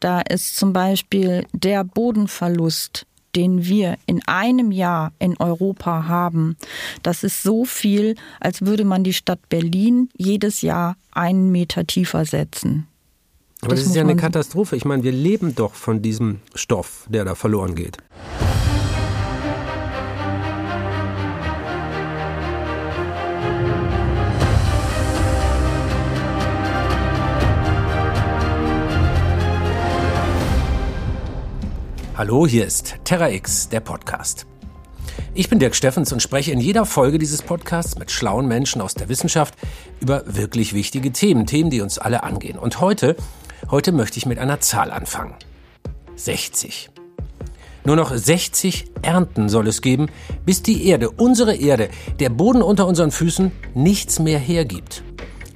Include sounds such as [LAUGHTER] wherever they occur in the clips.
Da ist zum Beispiel der Bodenverlust, den wir in einem Jahr in Europa haben. Das ist so viel, als würde man die Stadt Berlin jedes Jahr einen Meter tiefer setzen. Aber das, das ist ja eine Katastrophe. Ich meine, wir leben doch von diesem Stoff, der da verloren geht. Hallo, hier ist Terra X, der Podcast. Ich bin Dirk Steffens und spreche in jeder Folge dieses Podcasts mit schlauen Menschen aus der Wissenschaft über wirklich wichtige Themen, Themen, die uns alle angehen. Und heute, heute möchte ich mit einer Zahl anfangen. 60. Nur noch 60 Ernten soll es geben, bis die Erde, unsere Erde, der Boden unter unseren Füßen nichts mehr hergibt.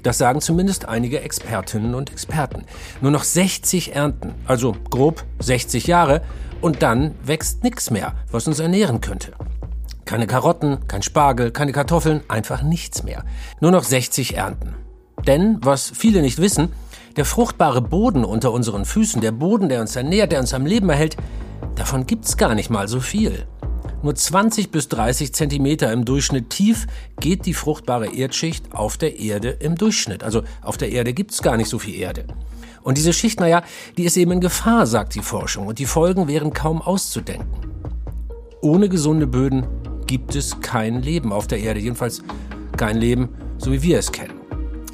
Das sagen zumindest einige Expertinnen und Experten. Nur noch 60 Ernten, also grob 60 Jahre, und dann wächst nichts mehr, was uns ernähren könnte. Keine Karotten, kein Spargel, keine Kartoffeln, einfach nichts mehr. Nur noch 60 Ernten. Denn, was viele nicht wissen, der fruchtbare Boden unter unseren Füßen, der Boden, der uns ernährt, der uns am Leben erhält, davon gibt's gar nicht mal so viel. Nur 20 bis 30 Zentimeter im Durchschnitt tief geht die fruchtbare Erdschicht auf der Erde im Durchschnitt. Also auf der Erde gibt's gar nicht so viel Erde. Und diese Schicht, naja, die ist eben in Gefahr, sagt die Forschung, und die Folgen wären kaum auszudenken. Ohne gesunde Böden gibt es kein Leben auf der Erde, jedenfalls kein Leben, so wie wir es kennen.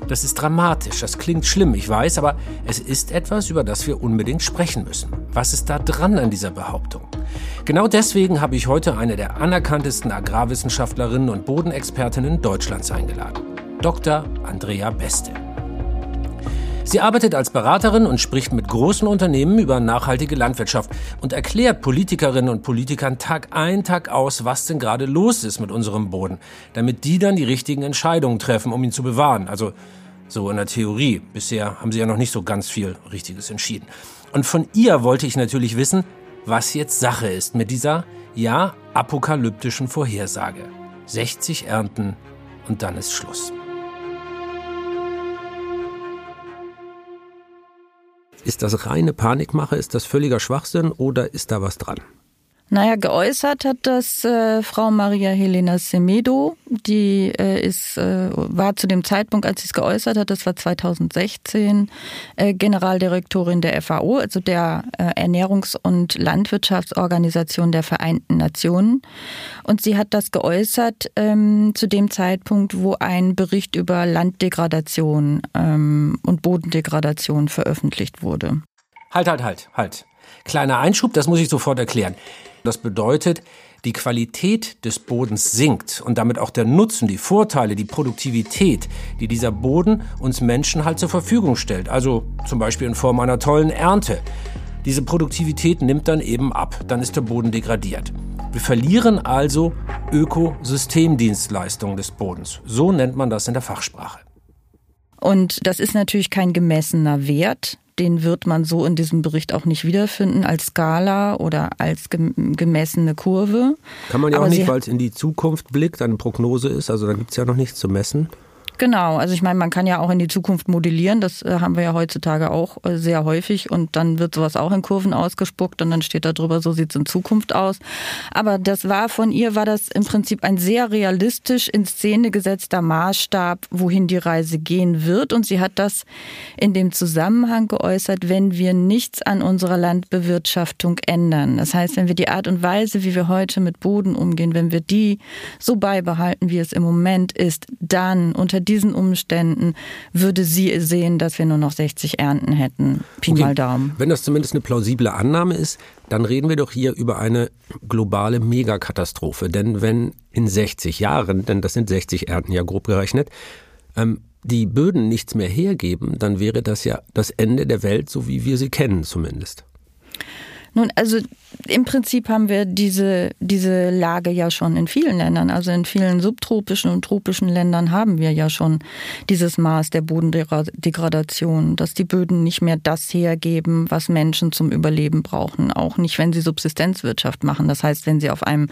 Das ist dramatisch, das klingt schlimm, ich weiß, aber es ist etwas, über das wir unbedingt sprechen müssen. Was ist da dran an dieser Behauptung? Genau deswegen habe ich heute eine der anerkanntesten Agrarwissenschaftlerinnen und Bodenexpertinnen Deutschlands eingeladen. Dr. Andrea Beste. Sie arbeitet als Beraterin und spricht mit großen Unternehmen über nachhaltige Landwirtschaft und erklärt Politikerinnen und Politikern Tag ein, Tag aus, was denn gerade los ist mit unserem Boden, damit die dann die richtigen Entscheidungen treffen, um ihn zu bewahren. Also so in der Theorie. Bisher haben sie ja noch nicht so ganz viel Richtiges entschieden. Und von ihr wollte ich natürlich wissen, was jetzt Sache ist mit dieser, ja, apokalyptischen Vorhersage. 60 Ernten und dann ist Schluss. Ist das reine Panikmache? Ist das völliger Schwachsinn oder ist da was dran? Naja, geäußert hat das äh, Frau Maria Helena Semedo. Die äh, ist, äh, war zu dem Zeitpunkt, als sie es geäußert hat, das war 2016, äh, Generaldirektorin der FAO, also der äh, Ernährungs- und Landwirtschaftsorganisation der Vereinten Nationen. Und sie hat das geäußert ähm, zu dem Zeitpunkt, wo ein Bericht über Landdegradation ähm, und Bodendegradation veröffentlicht wurde. Halt, halt, halt, halt. Kleiner Einschub, das muss ich sofort erklären. Das bedeutet, die Qualität des Bodens sinkt und damit auch der Nutzen, die Vorteile, die Produktivität, die dieser Boden uns Menschen halt zur Verfügung stellt. Also zum Beispiel in Form einer tollen Ernte. Diese Produktivität nimmt dann eben ab, dann ist der Boden degradiert. Wir verlieren also Ökosystemdienstleistungen des Bodens. So nennt man das in der Fachsprache. Und das ist natürlich kein gemessener Wert, den wird man so in diesem Bericht auch nicht wiederfinden als Skala oder als gemessene Kurve. Kann man ja Aber auch nicht, weil es in die Zukunft blickt, eine Prognose ist, also da gibt es ja noch nichts zu messen. Genau, also ich meine, man kann ja auch in die Zukunft modellieren, das äh, haben wir ja heutzutage auch äh, sehr häufig und dann wird sowas auch in Kurven ausgespuckt und dann steht da drüber, so sieht es in Zukunft aus. Aber das war von ihr, war das im Prinzip ein sehr realistisch in Szene gesetzter Maßstab, wohin die Reise gehen wird und sie hat das in dem Zusammenhang geäußert, wenn wir nichts an unserer Landbewirtschaftung ändern. Das heißt, wenn wir die Art und Weise, wie wir heute mit Boden umgehen, wenn wir die so beibehalten, wie es im Moment ist, dann unter diesen Umständen würde sie sehen, dass wir nur noch 60 Ernten hätten. Pi okay. mal Daumen. Wenn das zumindest eine plausible Annahme ist, dann reden wir doch hier über eine globale Megakatastrophe. Denn wenn in 60 Jahren, denn das sind 60 Ernten ja grob gerechnet, ähm, die Böden nichts mehr hergeben, dann wäre das ja das Ende der Welt, so wie wir sie kennen zumindest. Nun, also im Prinzip haben wir diese, diese Lage ja schon in vielen Ländern. Also in vielen subtropischen und tropischen Ländern haben wir ja schon dieses Maß der Bodendegradation, dass die Böden nicht mehr das hergeben, was Menschen zum Überleben brauchen. Auch nicht, wenn sie Subsistenzwirtschaft machen. Das heißt, wenn sie auf einem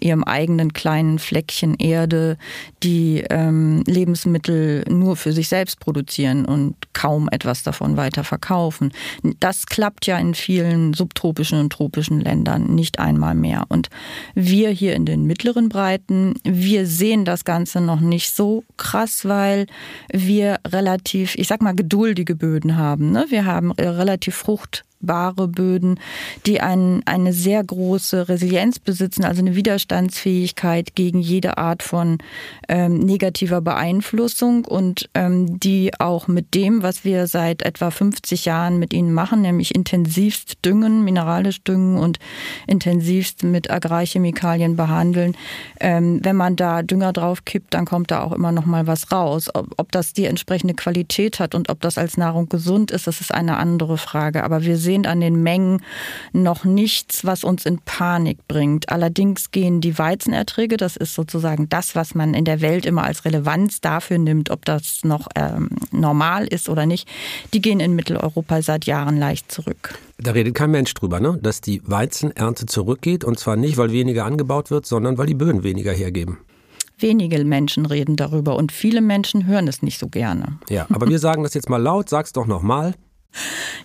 ihrem eigenen kleinen Fleckchen Erde die ähm, Lebensmittel nur für sich selbst produzieren und kaum etwas davon weiter verkaufen. Das klappt ja in vielen subtropischen und tropischen Ländern nicht einmal mehr. Und wir hier in den mittleren Breiten, wir sehen das Ganze noch nicht so krass, weil wir relativ, ich sag mal, geduldige Böden haben. Ne? Wir haben relativ Frucht fruchtbare Böden, die ein, eine sehr große Resilienz besitzen, also eine Widerstandsfähigkeit gegen jede Art von ähm, negativer Beeinflussung und ähm, die auch mit dem, was wir seit etwa 50 Jahren mit ihnen machen, nämlich intensivst düngen, mineralisch düngen und intensivst mit Agrarchemikalien behandeln, ähm, wenn man da Dünger drauf kippt, dann kommt da auch immer noch mal was raus. Ob, ob das die entsprechende Qualität hat und ob das als Nahrung gesund ist, das ist eine andere Frage. Aber wir sehen sehen an den Mengen noch nichts, was uns in Panik bringt. Allerdings gehen die Weizenerträge, das ist sozusagen das, was man in der Welt immer als Relevanz dafür nimmt, ob das noch ähm, normal ist oder nicht, die gehen in Mitteleuropa seit Jahren leicht zurück. Da redet kein Mensch drüber, ne? dass die Weizenernte zurückgeht und zwar nicht, weil weniger angebaut wird, sondern weil die Böden weniger hergeben. Wenige Menschen reden darüber und viele Menschen hören es nicht so gerne. Ja, aber wir sagen das jetzt mal laut, sag's doch nochmal.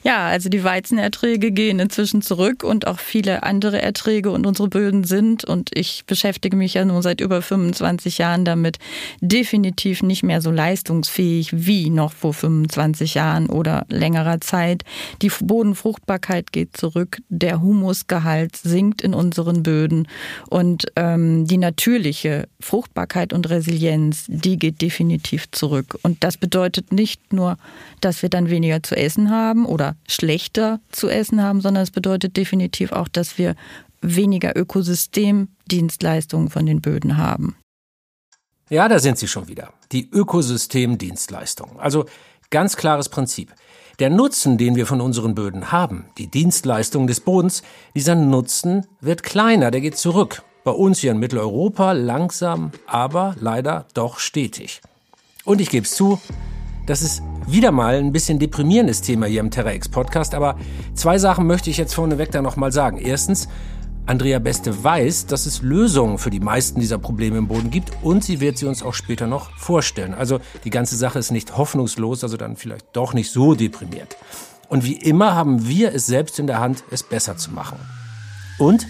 Ja, also die Weizenerträge gehen inzwischen zurück und auch viele andere Erträge und unsere Böden sind, und ich beschäftige mich ja nun seit über 25 Jahren damit, definitiv nicht mehr so leistungsfähig wie noch vor 25 Jahren oder längerer Zeit. Die Bodenfruchtbarkeit geht zurück, der Humusgehalt sinkt in unseren Böden und ähm, die natürliche Fruchtbarkeit und Resilienz, die geht definitiv zurück. Und das bedeutet nicht nur, dass wir dann weniger zu essen haben oder schlechter zu essen haben, sondern es bedeutet definitiv auch, dass wir weniger Ökosystemdienstleistungen von den Böden haben. Ja, da sind Sie schon wieder. Die Ökosystemdienstleistungen. Also ganz klares Prinzip. Der Nutzen, den wir von unseren Böden haben, die Dienstleistung des Bodens, dieser Nutzen wird kleiner, der geht zurück. Bei uns hier in Mitteleuropa langsam, aber leider doch stetig. Und ich gebe es zu, das ist wieder mal ein bisschen deprimierendes Thema hier im TerraX Podcast, aber zwei Sachen möchte ich jetzt vorneweg da nochmal sagen. Erstens, Andrea Beste weiß, dass es Lösungen für die meisten dieser Probleme im Boden gibt und sie wird sie uns auch später noch vorstellen. Also die ganze Sache ist nicht hoffnungslos, also dann vielleicht doch nicht so deprimiert. Und wie immer haben wir es selbst in der Hand, es besser zu machen. Und,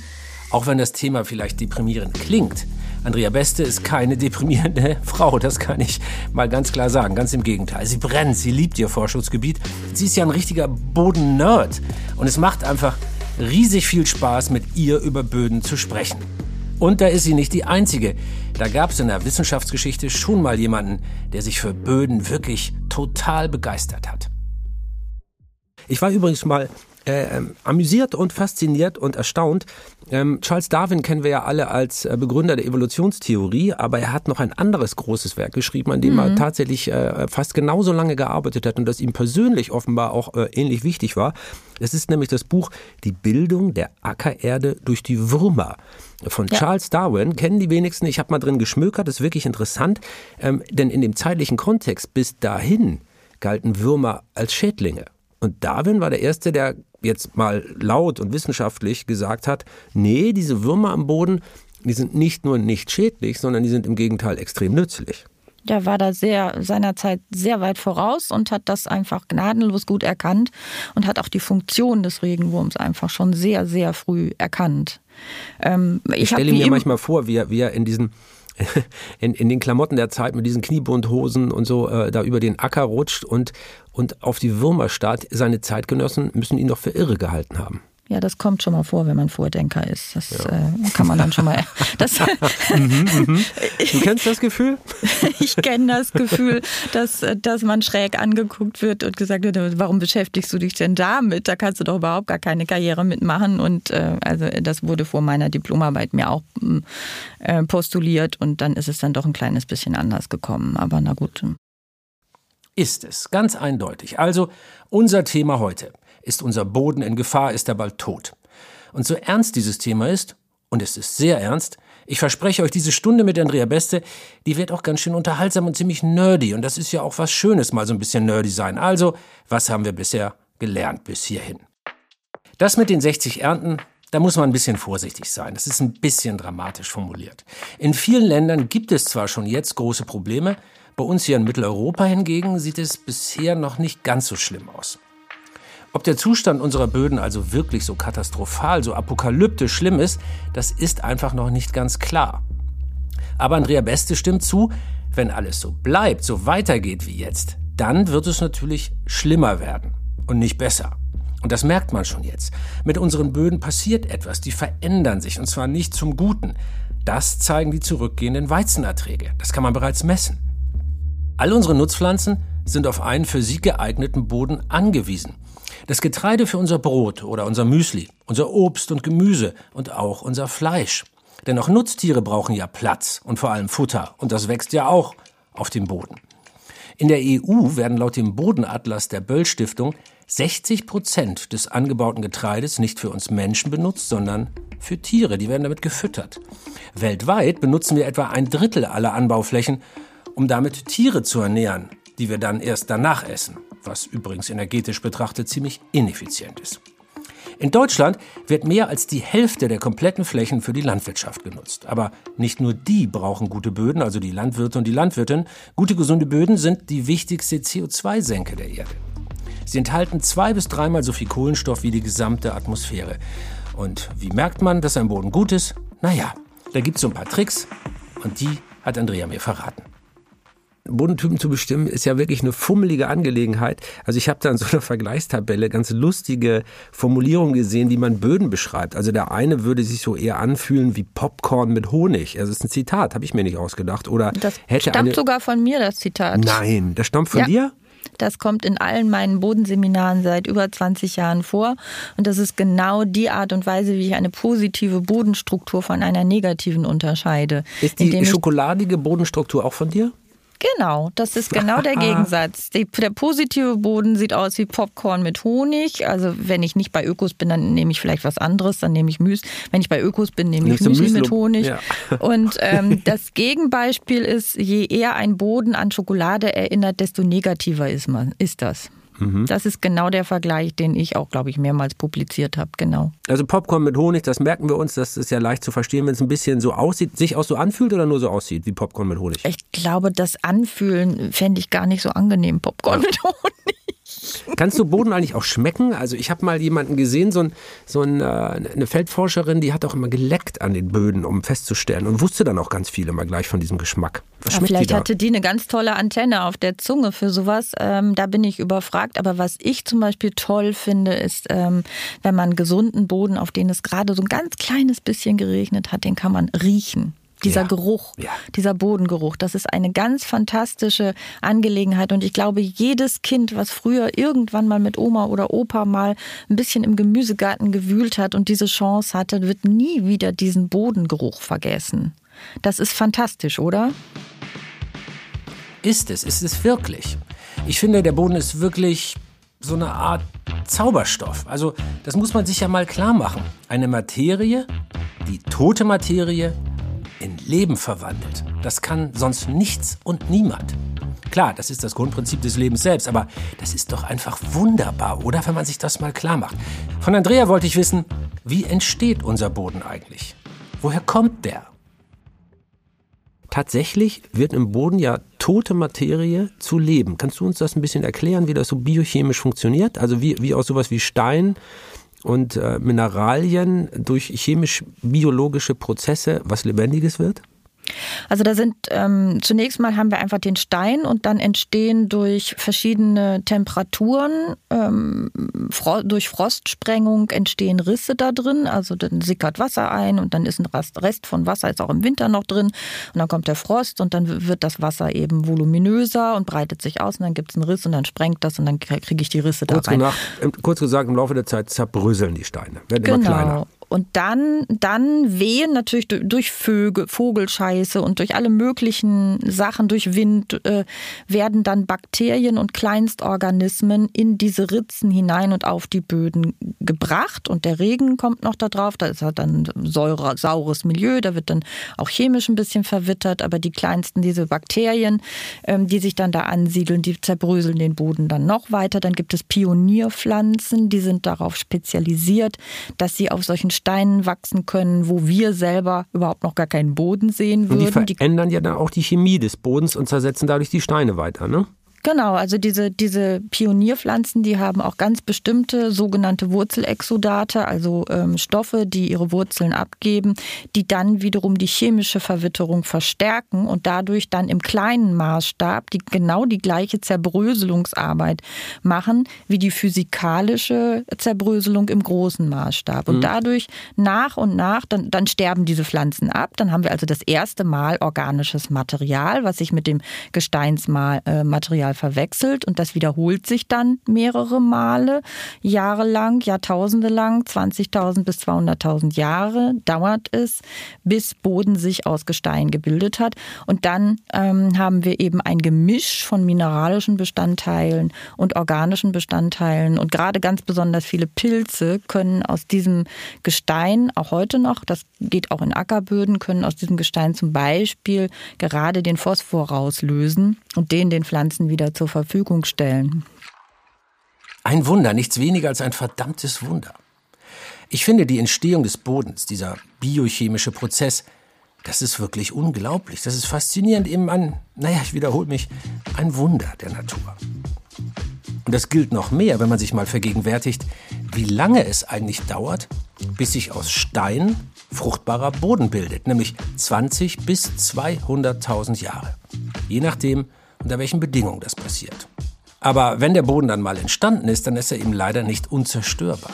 auch wenn das Thema vielleicht deprimierend klingt, Andrea Beste ist keine deprimierende [LAUGHS] Frau, das kann ich mal ganz klar sagen. Ganz im Gegenteil. Sie brennt, sie liebt ihr Forschungsgebiet. Sie ist ja ein richtiger Boden-Nerd. Und es macht einfach riesig viel Spaß, mit ihr über Böden zu sprechen. Und da ist sie nicht die Einzige. Da gab es in der Wissenschaftsgeschichte schon mal jemanden, der sich für Böden wirklich total begeistert hat. Ich war übrigens mal äh, ähm, amüsiert und fasziniert und erstaunt. Ähm, Charles Darwin kennen wir ja alle als äh, Begründer der Evolutionstheorie, aber er hat noch ein anderes großes Werk geschrieben, an dem mhm. er tatsächlich äh, fast genauso lange gearbeitet hat und das ihm persönlich offenbar auch äh, ähnlich wichtig war. Es ist nämlich das Buch Die Bildung der Ackererde durch die Würmer von ja. Charles Darwin. Kennen die wenigsten. Ich habe mal drin geschmökert, das ist wirklich interessant, ähm, denn in dem zeitlichen Kontext bis dahin galten Würmer als Schädlinge. Und Darwin war der Erste, der jetzt mal laut und wissenschaftlich gesagt hat, nee, diese Würmer am Boden, die sind nicht nur nicht schädlich, sondern die sind im Gegenteil extrem nützlich. Der war da sehr seinerzeit sehr weit voraus und hat das einfach gnadenlos gut erkannt und hat auch die Funktion des Regenwurms einfach schon sehr, sehr früh erkannt. Ähm, ich, ich stelle mir manchmal vor, wie er, wie er in diesen in, in den Klamotten der Zeit mit diesen Kniebundhosen und so äh, da über den Acker rutscht und, und auf die Würmer starrt. Seine Zeitgenossen müssen ihn doch für irre gehalten haben. Ja, das kommt schon mal vor, wenn man Vordenker ist. Das ja. äh, kann man dann schon mal. [LAUGHS] [LAUGHS] Das, mhm, mhm. Du kennst das Gefühl? [LAUGHS] ich kenne das Gefühl, dass, dass man schräg angeguckt wird und gesagt wird, warum beschäftigst du dich denn damit? Da kannst du doch überhaupt gar keine Karriere mitmachen. Und äh, also das wurde vor meiner Diplomarbeit mir auch äh, postuliert und dann ist es dann doch ein kleines bisschen anders gekommen. Aber na gut. Ist es, ganz eindeutig. Also unser Thema heute. Ist unser Boden in Gefahr? Ist er bald tot? Und so ernst dieses Thema ist, und es ist sehr ernst, ich verspreche euch, diese Stunde mit Andrea Beste, die wird auch ganz schön unterhaltsam und ziemlich nerdy. Und das ist ja auch was Schönes, mal so ein bisschen nerdy sein. Also, was haben wir bisher gelernt bis hierhin? Das mit den 60 Ernten, da muss man ein bisschen vorsichtig sein. Das ist ein bisschen dramatisch formuliert. In vielen Ländern gibt es zwar schon jetzt große Probleme, bei uns hier in Mitteleuropa hingegen sieht es bisher noch nicht ganz so schlimm aus. Ob der Zustand unserer Böden also wirklich so katastrophal, so apokalyptisch schlimm ist, das ist einfach noch nicht ganz klar. Aber Andrea Beste stimmt zu, wenn alles so bleibt, so weitergeht wie jetzt, dann wird es natürlich schlimmer werden und nicht besser. Und das merkt man schon jetzt. Mit unseren Böden passiert etwas, die verändern sich und zwar nicht zum Guten. Das zeigen die zurückgehenden Weizenerträge. Das kann man bereits messen. All unsere Nutzpflanzen sind auf einen für sie geeigneten Boden angewiesen. Das Getreide für unser Brot oder unser Müsli, unser Obst und Gemüse und auch unser Fleisch. Denn auch Nutztiere brauchen ja Platz und vor allem Futter. Und das wächst ja auch auf dem Boden. In der EU werden laut dem Bodenatlas der Böll Stiftung 60 Prozent des angebauten Getreides nicht für uns Menschen benutzt, sondern für Tiere. Die werden damit gefüttert. Weltweit benutzen wir etwa ein Drittel aller Anbauflächen, um damit Tiere zu ernähren, die wir dann erst danach essen was übrigens energetisch betrachtet ziemlich ineffizient ist. In Deutschland wird mehr als die Hälfte der kompletten Flächen für die Landwirtschaft genutzt. Aber nicht nur die brauchen gute Böden, also die Landwirte und die Landwirtin. Gute, gesunde Böden sind die wichtigste CO2-Senke der Erde. Sie enthalten zwei bis dreimal so viel Kohlenstoff wie die gesamte Atmosphäre. Und wie merkt man, dass ein Boden gut ist? Naja, da gibt es so ein paar Tricks und die hat Andrea mir verraten. Bodentypen zu bestimmen, ist ja wirklich eine fummelige Angelegenheit. Also ich habe da in so einer [LAUGHS] Vergleichstabelle ganz lustige Formulierungen gesehen, wie man Böden beschreibt. Also der eine würde sich so eher anfühlen wie Popcorn mit Honig. Also das ist ein Zitat, habe ich mir nicht ausgedacht. Oder das hätte stammt eine... sogar von mir, das Zitat. Nein, das stammt von Ja. dir? Das kommt in allen meinen Bodenseminaren seit über 20 Jahren vor. Und das ist genau die Art und Weise, wie ich eine positive Bodenstruktur von einer negativen unterscheide. Ist die schokoladige Bodenstruktur auch von dir? Genau, das ist genau der [LAUGHS] Gegensatz. Die, der positive Boden sieht aus wie Popcorn mit Honig. Also wenn ich nicht bei Ökos bin, dann nehme ich vielleicht was anderes, dann nehme ich Müsli. Wenn ich bei Ökos bin, nehme ich Nimmst Müsli Müsli? mit Honig. Ja. [LAUGHS] Und ähm, das Gegenbeispiel ist, je eher ein Boden an Schokolade erinnert, desto negativer ist man, ist das. Mhm. Das ist genau der Vergleich, den ich auch, glaube ich, mehrmals publiziert habe. Genau. Also Popcorn mit Honig, das merken wir uns, das ist ja leicht zu verstehen, wenn es ein bisschen so aussieht, sich auch so anfühlt oder nur so aussieht wie Popcorn mit Honig. Ich glaube, das Anfühlen fände ich gar nicht so angenehm, Popcorn mit Honig. Kannst du Boden eigentlich auch schmecken? Also ich habe mal jemanden gesehen, so, ein, so ein, äh, eine Feldforscherin, die hat auch immer geleckt an den Böden, um festzustellen und wusste dann auch ganz viel immer gleich von diesem Geschmack. Was Ja, schmeckt die vielleicht da? hatte die eine ganz tolle Antenne auf der Zunge für sowas. Ähm, da bin ich überfragt. Aber was ich zum Beispiel toll finde, ist, ähm, wenn man gesunden Boden, auf den es gerade so ein ganz kleines bisschen geregnet hat, den kann man riechen. Dieser Ja. Geruch, Ja. dieser Bodengeruch, das ist eine ganz fantastische Angelegenheit. Und ich glaube, jedes Kind, was früher irgendwann mal mit Oma oder Opa mal ein bisschen im Gemüsegarten gewühlt hat und diese Chance hatte, wird nie wieder diesen Bodengeruch vergessen. Das ist fantastisch, oder? Ist es, ist es wirklich. Ich finde, der Boden ist wirklich so eine Art Zauberstoff. Also, das muss man sich ja mal klar machen. Eine Materie, die tote Materie, in Leben verwandelt. Das kann sonst nichts und niemand. Klar, das ist das Grundprinzip des Lebens selbst, aber das ist doch einfach wunderbar, oder? Wenn man sich das mal klar macht. Von Andrea wollte ich wissen, wie entsteht unser Boden eigentlich? Woher kommt der? Tatsächlich wird im Boden ja tote Materie zu Leben. Kannst du uns das ein bisschen erklären, wie das so biochemisch funktioniert? Also wie, wie aus sowas wie Stein und äh, Mineralien durch chemisch-biologische Prozesse was Lebendiges wird? Also da sind ähm, zunächst mal haben wir einfach den Stein und dann entstehen durch verschiedene Temperaturen, ähm, Fro durch Frostsprengung entstehen Risse da drin. Also dann sickert Wasser ein und dann ist ein Rest, von Wasser ist auch im Winter noch drin und dann kommt der Frost und dann wird das Wasser eben voluminöser und breitet sich aus und dann gibt es einen Riss und dann sprengt das und dann kriege ich die Risse da Kurz, rein. nach, kurz gesagt, im Laufe der Zeit zerbröseln die Steine, werden immer kleiner. Und dann, dann wehen natürlich durch Vögel, Vogelscheiße und durch alle möglichen Sachen, durch Wind, äh, werden dann Bakterien und Kleinstorganismen in diese Ritzen hinein und auf die Böden gebracht. Und der Regen kommt noch da drauf. Da ist halt dann säure, saures Milieu. Da wird dann auch chemisch ein bisschen verwittert. Aber die kleinsten, diese Bakterien, ähm, die sich dann da ansiedeln, die zerbröseln den Boden dann noch weiter. Dann gibt es Pionierpflanzen, die sind darauf spezialisiert, dass sie auf solchen Steinen wachsen können, wo wir selber überhaupt noch gar keinen Boden sehen würden. Und die verändern ja dann auch die Chemie des Bodens und zersetzen dadurch die Steine weiter, ne? Genau, also diese, diese Pionierpflanzen, die haben auch ganz bestimmte sogenannte Wurzelexodate, also ähm, Stoffe, die ihre Wurzeln abgeben, die dann wiederum die chemische Verwitterung verstärken und dadurch dann im kleinen Maßstab die, genau die gleiche Zerbröselungsarbeit machen wie die physikalische Zerbröselung im großen Maßstab. Und mhm. dadurch nach und nach, dann, dann sterben diese Pflanzen ab. Dann haben wir also das erste Mal organisches Material, was sich mit dem Gesteinsmaterial mal verwechselt und das wiederholt sich dann mehrere Male, jahrelang, Jahrtausende lang, 20.000 bis 200.000 Jahre dauert es, bis Boden sich aus Gestein gebildet hat. Und dann ähm, haben wir eben ein Gemisch von mineralischen Bestandteilen und organischen Bestandteilen und gerade ganz besonders viele Pilze können aus diesem Gestein, auch heute noch, das geht auch in Ackerböden, können aus diesem Gestein zum Beispiel gerade den Phosphor rauslösen und den den Pflanzen wieder zur Verfügung stellen. Ein Wunder, nichts weniger als ein verdammtes Wunder. Ich finde die Entstehung des Bodens, dieser biochemische Prozess, das ist wirklich unglaublich. Das ist faszinierend eben an, naja, ich wiederhole mich, ein Wunder der Natur. Und das gilt noch mehr, wenn man sich mal vergegenwärtigt, wie lange es eigentlich dauert, bis sich aus Stein fruchtbarer Boden bildet, nämlich 20 bis 200.000 Jahre. Je nachdem, unter welchen Bedingungen das passiert. Aber wenn der Boden dann mal entstanden ist, dann ist er eben leider nicht unzerstörbar.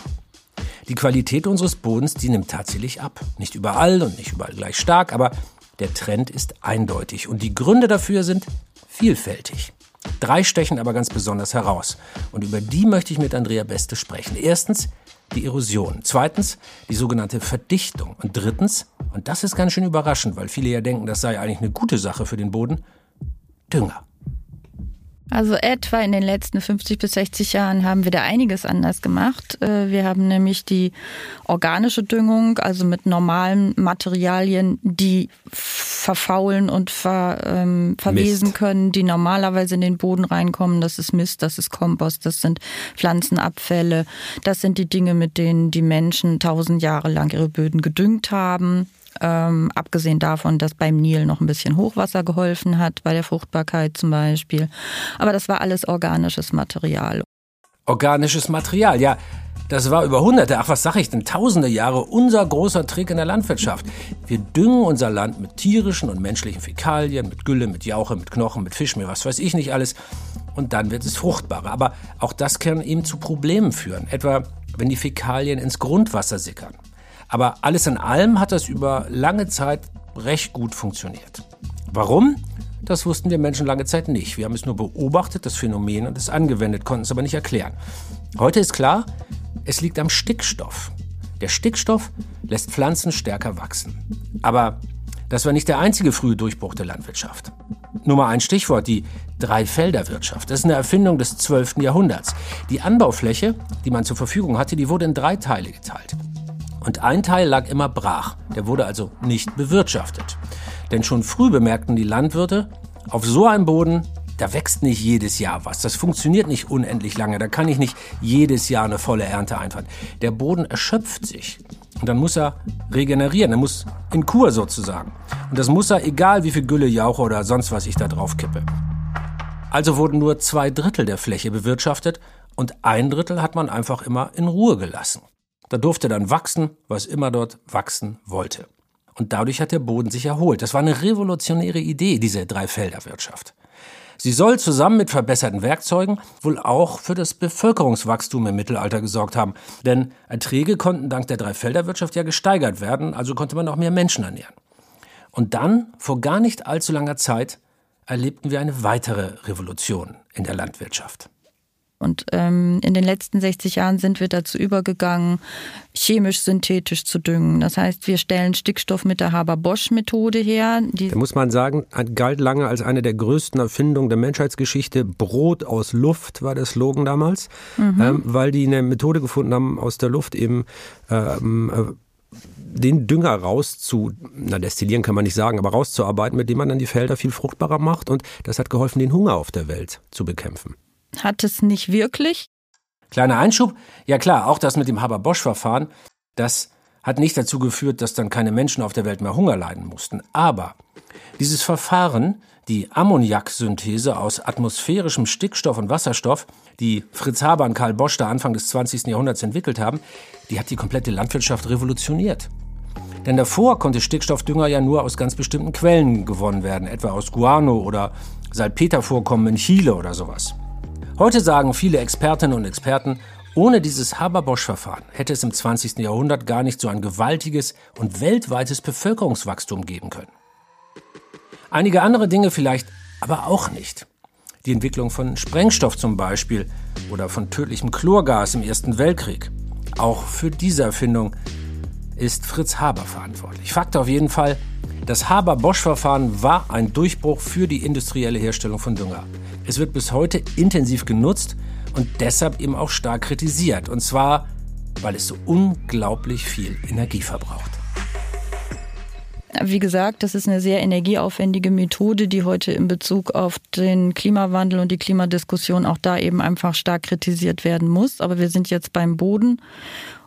Die Qualität unseres Bodens, die nimmt tatsächlich ab. Nicht überall und nicht überall gleich stark, aber der Trend ist eindeutig und die Gründe dafür sind vielfältig. Drei stechen aber ganz besonders heraus und über die möchte ich mit Andrea Beste sprechen. Erstens die Erosion, zweitens die sogenannte Verdichtung und drittens, und das ist ganz schön überraschend, weil viele ja denken, das sei eigentlich eine gute Sache für den Boden, Dünger. Also etwa in den letzten 50 bis 60 Jahren haben wir da einiges anders gemacht. Äh, wir haben nämlich die organische Düngung, also mit normalen Materialien, die verfaulen und ver, ähm, verwesen Mist. können, die normalerweise in den Boden reinkommen. Das ist Mist, das ist Kompost, das sind Pflanzenabfälle. Das sind die Dinge, mit denen die Menschen tausend Jahre lang ihre Böden gedüngt haben. Ähm, abgesehen davon, dass beim Nil noch ein bisschen Hochwasser geholfen hat, bei der Fruchtbarkeit zum Beispiel. Aber das war alles organisches Material. Organisches Material, ja. Das war über Hunderte, ach was sag ich denn, tausende Jahre unser großer Trick in der Landwirtschaft. Wir düngen unser Land mit tierischen und menschlichen Fäkalien, mit Gülle, mit Jauche, mit Knochen, mit Fischmehl, was weiß ich nicht alles. Und dann wird es fruchtbarer. Aber auch das kann eben zu Problemen führen. Etwa, wenn die Fäkalien ins Grundwasser sickern. Aber alles in allem hat das über lange Zeit recht gut funktioniert. Warum? Das wussten wir Menschen lange Zeit nicht. Wir haben es nur beobachtet, das Phänomen, und es angewendet, konnten es aber nicht erklären. Heute ist klar, es liegt am Stickstoff. Der Stickstoff lässt Pflanzen stärker wachsen. Aber das war nicht der einzige frühe Durchbruch der Landwirtschaft. Nur mal ein Stichwort, die Dreifelderwirtschaft. Das ist eine Erfindung des 12. Jahrhunderts. Die Anbaufläche, die man zur Verfügung hatte, die wurde in drei Teile geteilt. Und ein Teil lag immer brach, der wurde also nicht bewirtschaftet. Denn schon früh bemerkten die Landwirte, auf so einem Boden, da wächst nicht jedes Jahr was. Das funktioniert nicht unendlich lange. Da kann ich nicht jedes Jahr eine volle Ernte einfahren. Der Boden erschöpft sich. Und dann muss er regenerieren. Er muss in Kur sozusagen. Und das muss er, egal wie viel Gülle, Jauche oder sonst was ich da drauf kippe. Also wurden nur zwei Drittel der Fläche bewirtschaftet und ein Drittel hat man einfach immer in Ruhe gelassen. Da durfte dann wachsen, was immer dort wachsen wollte. Und dadurch hat der Boden sich erholt. Das war eine revolutionäre Idee, diese Dreifelderwirtschaft. Sie soll zusammen mit verbesserten Werkzeugen wohl auch für das Bevölkerungswachstum im Mittelalter gesorgt haben. Denn Erträge konnten dank der Dreifelderwirtschaft ja gesteigert werden, also konnte man auch mehr Menschen ernähren. Und dann, vor gar nicht allzu langer Zeit, erlebten wir eine weitere Revolution in der Landwirtschaft. Und ähm, in den letzten 60 Jahren sind wir dazu übergegangen, chemisch-synthetisch zu düngen. Das heißt, wir stellen Stickstoff mit der Haber-Bosch-Methode her. da muss man sagen, galt lange als eine der größten Erfindungen der Menschheitsgeschichte. Brot aus Luft war der Slogan damals, mhm. ähm, weil die eine Methode gefunden haben, aus der Luft eben ähm, äh, den Dünger rauszu, na destillieren kann man nicht sagen, aber rauszuarbeiten, mit dem man dann die Felder viel fruchtbarer macht. Und das hat geholfen, den Hunger auf der Welt zu bekämpfen hat es nicht wirklich. Kleiner Einschub. Ja klar, auch das mit dem Haber-Bosch-Verfahren, das hat nicht dazu geführt, dass dann keine Menschen auf der Welt mehr Hunger leiden mussten. Aber dieses Verfahren, die Ammoniaksynthese aus atmosphärischem Stickstoff und Wasserstoff, die Fritz Haber und Karl Bosch da Anfang des 20. Jahrhunderts entwickelt haben, die hat die komplette Landwirtschaft revolutioniert. Denn davor konnte Stickstoffdünger ja nur aus ganz bestimmten Quellen gewonnen werden, etwa aus Guano oder Salpetervorkommen in Chile oder sowas. Heute sagen viele Expertinnen und Experten, ohne dieses Haber-Bosch-Verfahren hätte es im 20. Jahrhundert gar nicht so ein gewaltiges und weltweites Bevölkerungswachstum geben können. Einige andere Dinge vielleicht, aber auch nicht. Die Entwicklung von Sprengstoff zum Beispiel oder von tödlichem Chlorgas im Ersten Weltkrieg. Auch für diese Erfindung ist Fritz Haber verantwortlich. Fakt auf jeden Fall, das Haber-Bosch-Verfahren war ein Durchbruch für die industrielle Herstellung von Dünger. Es wird bis heute intensiv genutzt und deshalb eben auch stark kritisiert. Und zwar, weil es so unglaublich viel Energie verbraucht. Wie gesagt, das ist eine sehr energieaufwendige Methode, die heute in Bezug auf den Klimawandel und die Klimadiskussion auch da eben einfach stark kritisiert werden muss. Aber wir sind jetzt beim Boden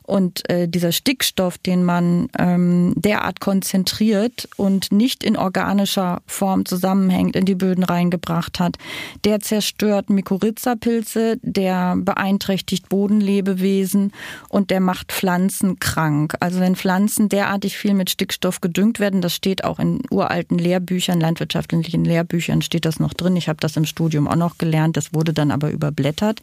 und äh, dieser Stickstoff, den man ähm, derart konzentriert und nicht in organischer Form zusammenhängt, in die Böden reingebracht hat, der zerstört Mykorrhiza-Pilze, der beeinträchtigt Bodenlebewesen und der macht Pflanzen krank. Also wenn Pflanzen derartig viel mit Stickstoff gedüngt werden, das steht auch in uralten Lehrbüchern, landwirtschaftlichen Lehrbüchern steht das noch drin. Ich habe das im Studium auch noch gelernt, das wurde dann aber überblättert.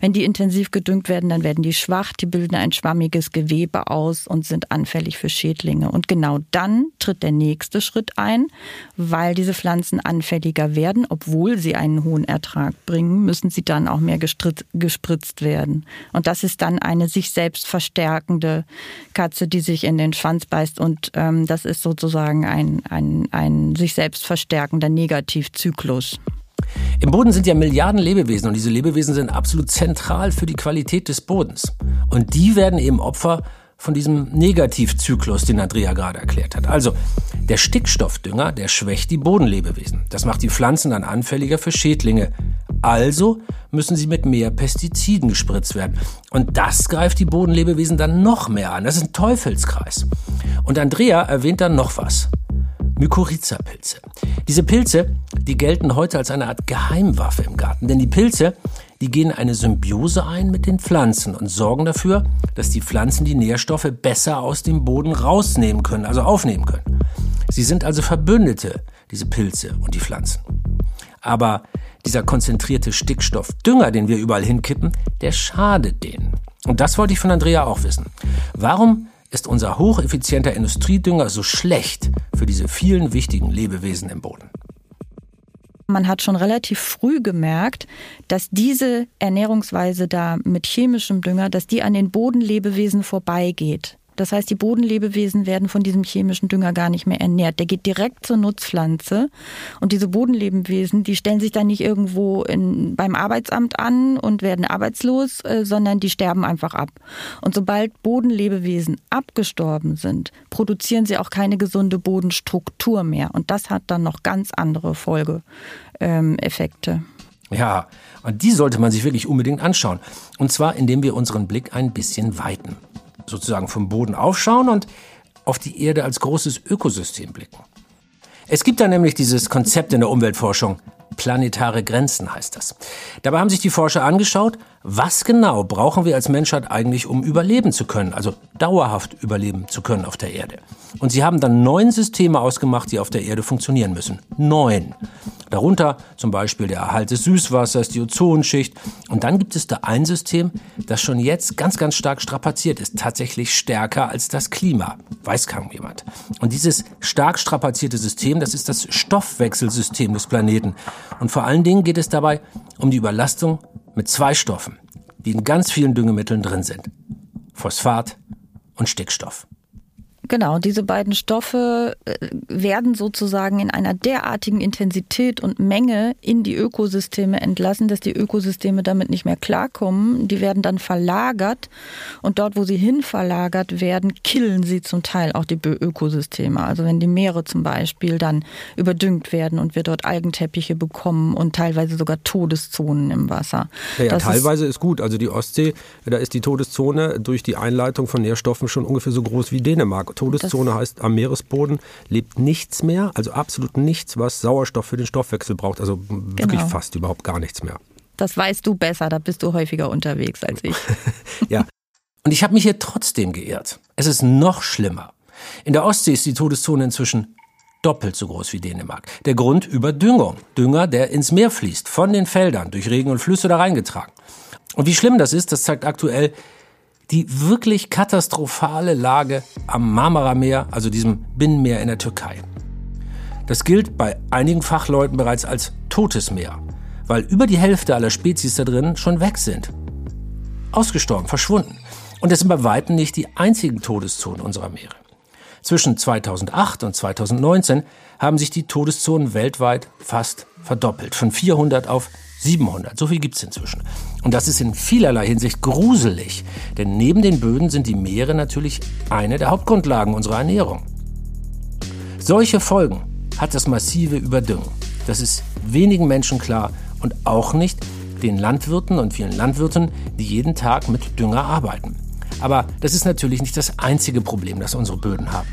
Wenn die intensiv gedüngt werden, dann werden die schwach, die bilden ein schwammiges schlammiges Gewebe aus und sind anfällig für Schädlinge. Und genau dann tritt der nächste Schritt ein, weil diese Pflanzen anfälliger werden, obwohl sie einen hohen Ertrag bringen, müssen sie dann auch mehr gespritzt werden. Und das ist dann eine sich selbst verstärkende Katze, die sich in den Schwanz beißt. Und ähm, das ist sozusagen ein, ein, ein sich selbst verstärkender Negativzyklus. Im Boden sind ja Milliarden Lebewesen und diese Lebewesen sind absolut zentral für die Qualität des Bodens. Und die werden eben Opfer von diesem Negativzyklus, den Andrea gerade erklärt hat. Also der Stickstoffdünger, der schwächt die Bodenlebewesen. Das macht die Pflanzen dann anfälliger für Schädlinge. Also müssen sie mit mehr Pestiziden gespritzt werden. Und das greift die Bodenlebewesen dann noch mehr an. Das ist ein Teufelskreis. Und Andrea erwähnt dann noch was. Mykorrhiza-Pilze. Diese Pilze, die gelten heute als eine Art Geheimwaffe im Garten, denn die Pilze, die gehen eine Symbiose ein mit den Pflanzen und sorgen dafür, dass die Pflanzen die Nährstoffe besser aus dem Boden rausnehmen können, also aufnehmen können. Sie sind also Verbündete, diese Pilze und die Pflanzen. Aber dieser konzentrierte Stickstoffdünger, den wir überall hinkippen, der schadet denen. Und das wollte ich von Andrea auch wissen. Warum ist unser hocheffizienter Industriedünger so schlecht für diese vielen wichtigen Lebewesen im Boden? Man hat schon relativ früh gemerkt, dass diese Ernährungsweise da mit chemischem Dünger, dass die an den Bodenlebewesen vorbeigeht. Das heißt, die Bodenlebewesen werden von diesem chemischen Dünger gar nicht mehr ernährt. Der geht direkt zur Nutzpflanze. Und diese Bodenlebewesen, die stellen sich dann nicht irgendwo in, beim Arbeitsamt an und werden arbeitslos, äh, sondern die sterben einfach ab. Und sobald Bodenlebewesen abgestorben sind, produzieren sie auch keine gesunde Bodenstruktur mehr. Und das hat dann noch ganz andere Folgeeffekte. Ähm, ja, und die sollte man sich wirklich unbedingt anschauen. Und zwar, indem wir unseren Blick ein bisschen weiten sozusagen vom Boden aufschauen und auf die Erde als großes Ökosystem blicken. Es gibt da nämlich dieses Konzept in der Umweltforschung, planetare Grenzen heißt das. Dabei haben sich die Forscher angeschaut, was genau brauchen wir als Menschheit eigentlich, um überleben zu können, also dauerhaft überleben zu können auf der Erde. Und sie haben dann neun Systeme ausgemacht, die auf der Erde funktionieren müssen. Neun. Darunter zum Beispiel der Erhalt des Süßwassers, die Ozonschicht. Und dann gibt es da ein System, das schon jetzt ganz, ganz stark strapaziert ist. Tatsächlich stärker als das Klima. Weiß kaum jemand. Und dieses stark strapazierte System, das ist das Stoffwechselsystem des Planeten. Und vor allen Dingen geht es dabei um die Überlastung mit zwei Stoffen, die in ganz vielen Düngemitteln drin sind. Phosphat und Stickstoff. Genau, diese beiden Stoffe äh, werden sozusagen in einer derartigen Intensität und Menge in die Ökosysteme entlassen, dass die Ökosysteme damit nicht mehr klarkommen. Die werden dann verlagert und dort, wo sie hin verlagert werden, killen sie zum Teil auch die Ökosysteme. Also wenn die Meere zum Beispiel dann überdüngt werden und wir dort Algenteppiche bekommen und teilweise sogar Todeszonen im Wasser. Ja, ja teilweise ist, ist gut. Also die Ostsee, da ist die Todeszone durch die Einleitung von Nährstoffen schon ungefähr so groß wie Dänemark. Todeszone heißt, am Meeresboden lebt nichts mehr, also absolut nichts, was Sauerstoff für den Stoffwechsel braucht. Also wirklich genau. fast überhaupt gar nichts mehr. Das weißt du besser, da bist du häufiger unterwegs als ich. [LAUGHS] ja. Und ich habe mich hier trotzdem geirrt. Es ist noch schlimmer. In der Ostsee ist die Todeszone inzwischen doppelt so groß wie Dänemark. Der Grund Überdüngung. Dünger, der ins Meer fließt, von den Feldern, durch Regen und Flüsse da reingetragen. Und wie schlimm das ist, das zeigt aktuell die wirklich katastrophale Lage am Marmara-Meer, also diesem Binnenmeer in der Türkei. Das gilt bei einigen Fachleuten bereits als totes Meer, weil über die Hälfte aller Spezies da drin schon weg sind. Ausgestorben, verschwunden. Und es sind bei Weitem nicht die einzigen Todeszonen unserer Meere. Zwischen 2008 und 2019 haben sich die Todeszonen weltweit fast verdoppelt, von 400 auf 700. So viel gibt es inzwischen. Und das ist in vielerlei Hinsicht gruselig. Denn neben den Böden sind die Meere natürlich eine der Hauptgrundlagen unserer Ernährung. Solche Folgen hat das massive Überdüngen. Das ist wenigen Menschen klar und auch nicht den Landwirten und vielen Landwirten, die jeden Tag mit Dünger arbeiten. Aber das ist natürlich nicht das einzige Problem, das unsere Böden haben.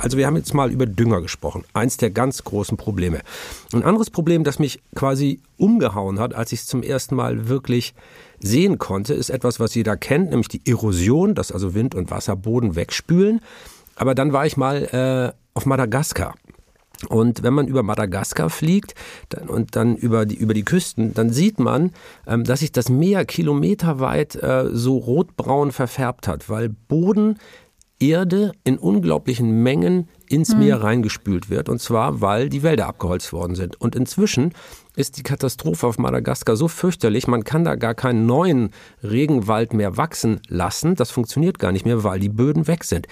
Also wir haben jetzt mal über Dünger gesprochen. Eins der ganz großen Probleme. Ein anderes Problem, das mich quasi umgehauen hat, als ich es zum ersten Mal wirklich sehen konnte, ist etwas, was jeder kennt, nämlich die Erosion, dass also Wind und Wasser Boden wegspülen. Aber dann war ich mal äh, auf Madagaskar. Und wenn man über Madagaskar fliegt dann, und dann über die, über die Küsten, dann sieht man, ähm, dass sich das Meer kilometerweit äh, so rotbraun verfärbt hat, weil Boden Erde in unglaublichen Mengen ins Meer hm. reingespült wird. Und zwar, weil die Wälder abgeholzt worden sind. Und inzwischen ist die Katastrophe auf Madagaskar so fürchterlich, man kann da gar keinen neuen Regenwald mehr wachsen lassen. Das funktioniert gar nicht mehr, weil die Böden weg sind.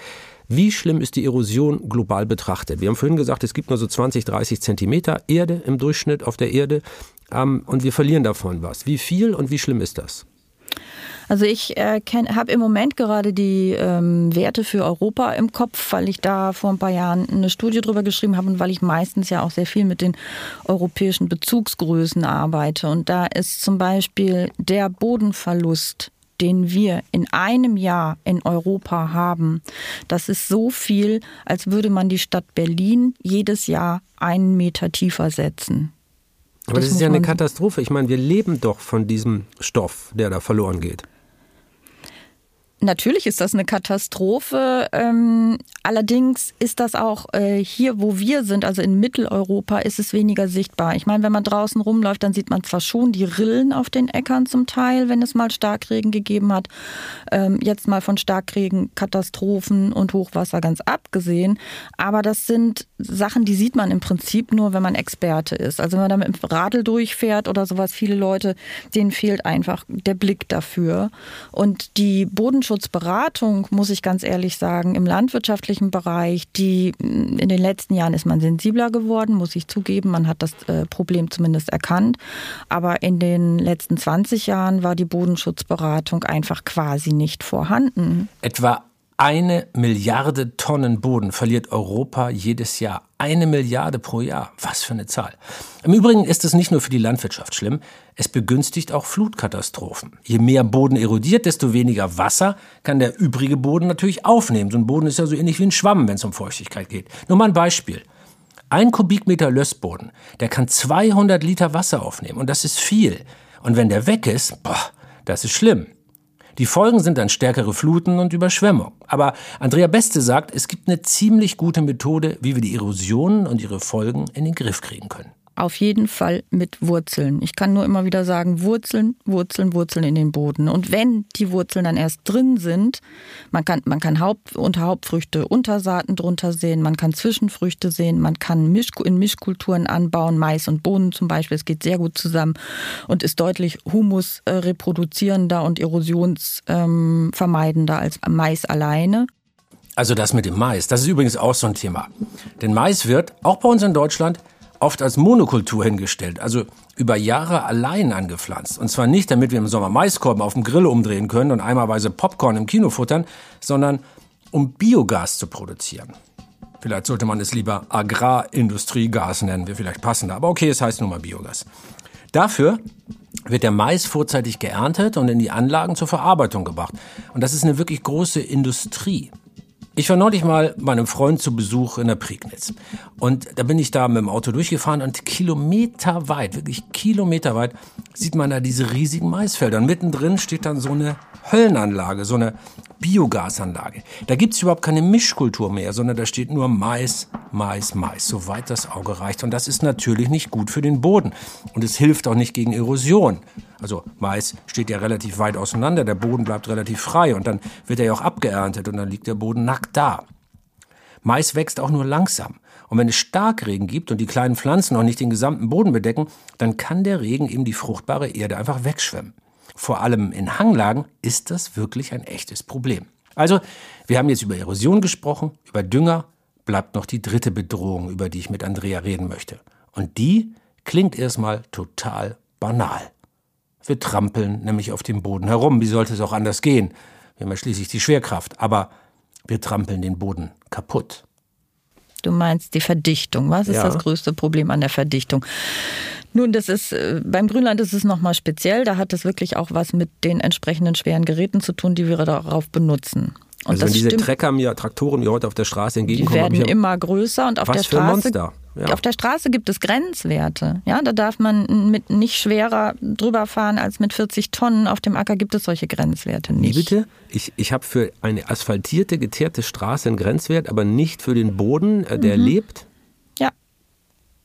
Wie schlimm ist die Erosion global betrachtet? Wir haben vorhin gesagt, es gibt nur so 20, 30 Zentimeter Erde im Durchschnitt auf der Erde ähm, und wir verlieren davon was. Wie viel und wie schlimm ist das? Also ich äh, habe im Moment gerade die ähm, Werte für Europa im Kopf, weil ich da vor ein paar Jahren eine Studie drüber geschrieben habe und weil ich meistens ja auch sehr viel mit den europäischen Bezugsgrößen arbeite. Und da ist zum Beispiel der Bodenverlust den wir in einem Jahr in Europa haben, das ist so viel, als würde man die Stadt Berlin jedes Jahr einen Meter tiefer setzen. Aber das, das ist ja eine Katastrophe. Ich meine, wir leben doch von diesem Stoff, der da verloren geht. Natürlich ist das eine Katastrophe. Ähm, allerdings ist das auch äh, hier, wo wir sind, also in Mitteleuropa, ist es weniger sichtbar. Ich meine, wenn man draußen rumläuft, dann sieht man zwar schon die Rillen auf den Äckern zum Teil, wenn es mal Starkregen gegeben hat. Ähm, jetzt mal von Starkregen, Katastrophen und Hochwasser ganz abgesehen. Aber das sind Sachen, die sieht man im Prinzip nur, wenn man Experte ist. Also wenn man da mit dem Radl durchfährt oder sowas, viele Leute, denen fehlt einfach der Blick dafür. Und die Boden Bodenschutzberatung, muss ich ganz ehrlich sagen, im landwirtschaftlichen Bereich, die in den letzten Jahren ist man sensibler geworden, muss ich zugeben. Man hat das äh, Problem zumindest erkannt. Aber in den letzten 20 Jahren war die Bodenschutzberatung einfach quasi nicht vorhanden. Etwa eine Milliarde Tonnen Boden verliert Europa jedes Jahr. Eine Milliarde pro Jahr. Was für eine Zahl. Im Übrigen ist es nicht nur für die Landwirtschaft schlimm, es begünstigt auch Flutkatastrophen. Je mehr Boden erodiert, desto weniger Wasser kann der übrige Boden natürlich aufnehmen. So ein Boden ist ja so ähnlich wie ein Schwamm, wenn es um Feuchtigkeit geht. Nur mal ein Beispiel. Ein Kubikmeter Lössboden, der kann 200 Liter Wasser aufnehmen und das ist viel. Und wenn der weg ist, boah, das ist schlimm. Die Folgen sind dann stärkere Fluten und Überschwemmung. Aber Andrea Beste sagt, es gibt eine ziemlich gute Methode, wie wir die Erosionen und ihre Folgen in den Griff kriegen können. Auf jeden Fall mit Wurzeln. Ich kann nur immer wieder sagen, Wurzeln, Wurzeln, Wurzeln in den Boden. Und wenn die Wurzeln dann erst drin sind, man kann, man kann Haupt, unter Hauptfrüchte Untersaaten drunter sehen, man kann Zwischenfrüchte sehen, man kann Misch, in Mischkulturen anbauen, Mais und Bohnen zum Beispiel. Es geht sehr gut zusammen und ist deutlich Humus äh, reproduzierender und erosionsvermeidender ähm, als Mais alleine. Also das mit dem Mais, das ist übrigens auch so ein Thema. Denn Mais wird, auch bei uns in Deutschland, oft als Monokultur hingestellt, also über Jahre allein angepflanzt. Und zwar nicht, damit wir im Sommer Maiskolben auf dem Grill umdrehen können und einmalweise Popcorn im Kino futtern, sondern um Biogas zu produzieren. Vielleicht sollte man es lieber Agrarindustriegas nennen, wäre vielleicht passender. Aber okay, es heißt nun mal Biogas. Dafür wird der Mais vorzeitig geerntet und in die Anlagen zur Verarbeitung gebracht. Und das ist eine wirklich große Industrie. Ich war neulich mal bei einem Freund zu Besuch in der Prignitz. Und da bin ich da mit dem Auto durchgefahren und kilometerweit, wirklich kilometerweit, sieht man da diese riesigen Maisfelder. Und mittendrin steht dann so eine Höllenanlage, so eine Biogasanlage. Da gibt's überhaupt keine Mischkultur mehr, sondern da steht nur Mais, Mais, Mais, soweit das Auge reicht. Und das ist natürlich nicht gut für den Boden. Und es hilft auch nicht gegen Erosion. Also Mais steht ja relativ weit auseinander, der Boden bleibt relativ frei und dann wird er ja auch abgeerntet und dann liegt der Boden nackt da. Mais wächst auch nur langsam. Und wenn es Starkregen gibt und die kleinen Pflanzen noch nicht den gesamten Boden bedecken, dann kann der Regen eben die fruchtbare Erde einfach wegschwemmen vor allem in Hanglagen, ist das wirklich ein echtes Problem. Also, wir haben jetzt über Erosion gesprochen, über Dünger, bleibt noch die dritte Bedrohung, über die ich mit Andrea reden möchte. Und die klingt erstmal total banal. Wir trampeln nämlich auf dem Boden herum. Wie sollte es auch anders gehen? Wir haben ja schließlich die Schwerkraft. Aber wir trampeln den Boden kaputt. Du meinst die Verdichtung. Was ist ja. das größte Problem an der Verdichtung? Nun, das ist äh, beim Grünland ist es nochmal speziell. Da hat es wirklich auch was mit den entsprechenden schweren Geräten zu tun, die wir darauf benutzen. Und also wenn diese stimmt, Trecker mir, Traktoren mir heute auf der Straße entgegenkommen, die werden immer größer und auf der Straße. Ja. Auf der Straße gibt es Grenzwerte. Ja, da darf man mit nicht schwerer drüber fahren als mit 40 Tonnen. Auf dem Acker gibt es solche Grenzwerte nicht. Wie bitte? Ich, ich habe für eine asphaltierte, geteerte Straße einen Grenzwert, aber nicht für den Boden, äh, der mhm. lebt? Ja.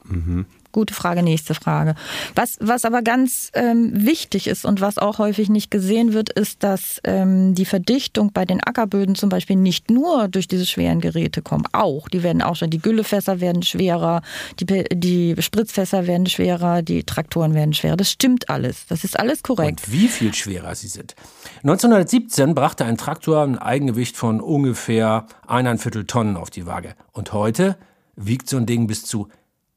Mhm. Gute Frage, nächste Frage. Was, was aber ganz ähm, wichtig ist und was auch häufig nicht gesehen wird, ist, dass ähm, die Verdichtung bei den Ackerböden zum Beispiel nicht nur durch diese schweren Geräte kommt. Auch, die werden auch schon, die Güllefässer werden schwerer, die, die Spritzfässer werden schwerer, die Traktoren werden schwerer. Das stimmt alles. Das ist alles korrekt. Und wie viel schwerer sie sind. 1917 brachte ein Traktor ein Eigengewicht von ungefähr eineinviertel Tonnen auf die Waage. Und heute wiegt so ein Ding bis zu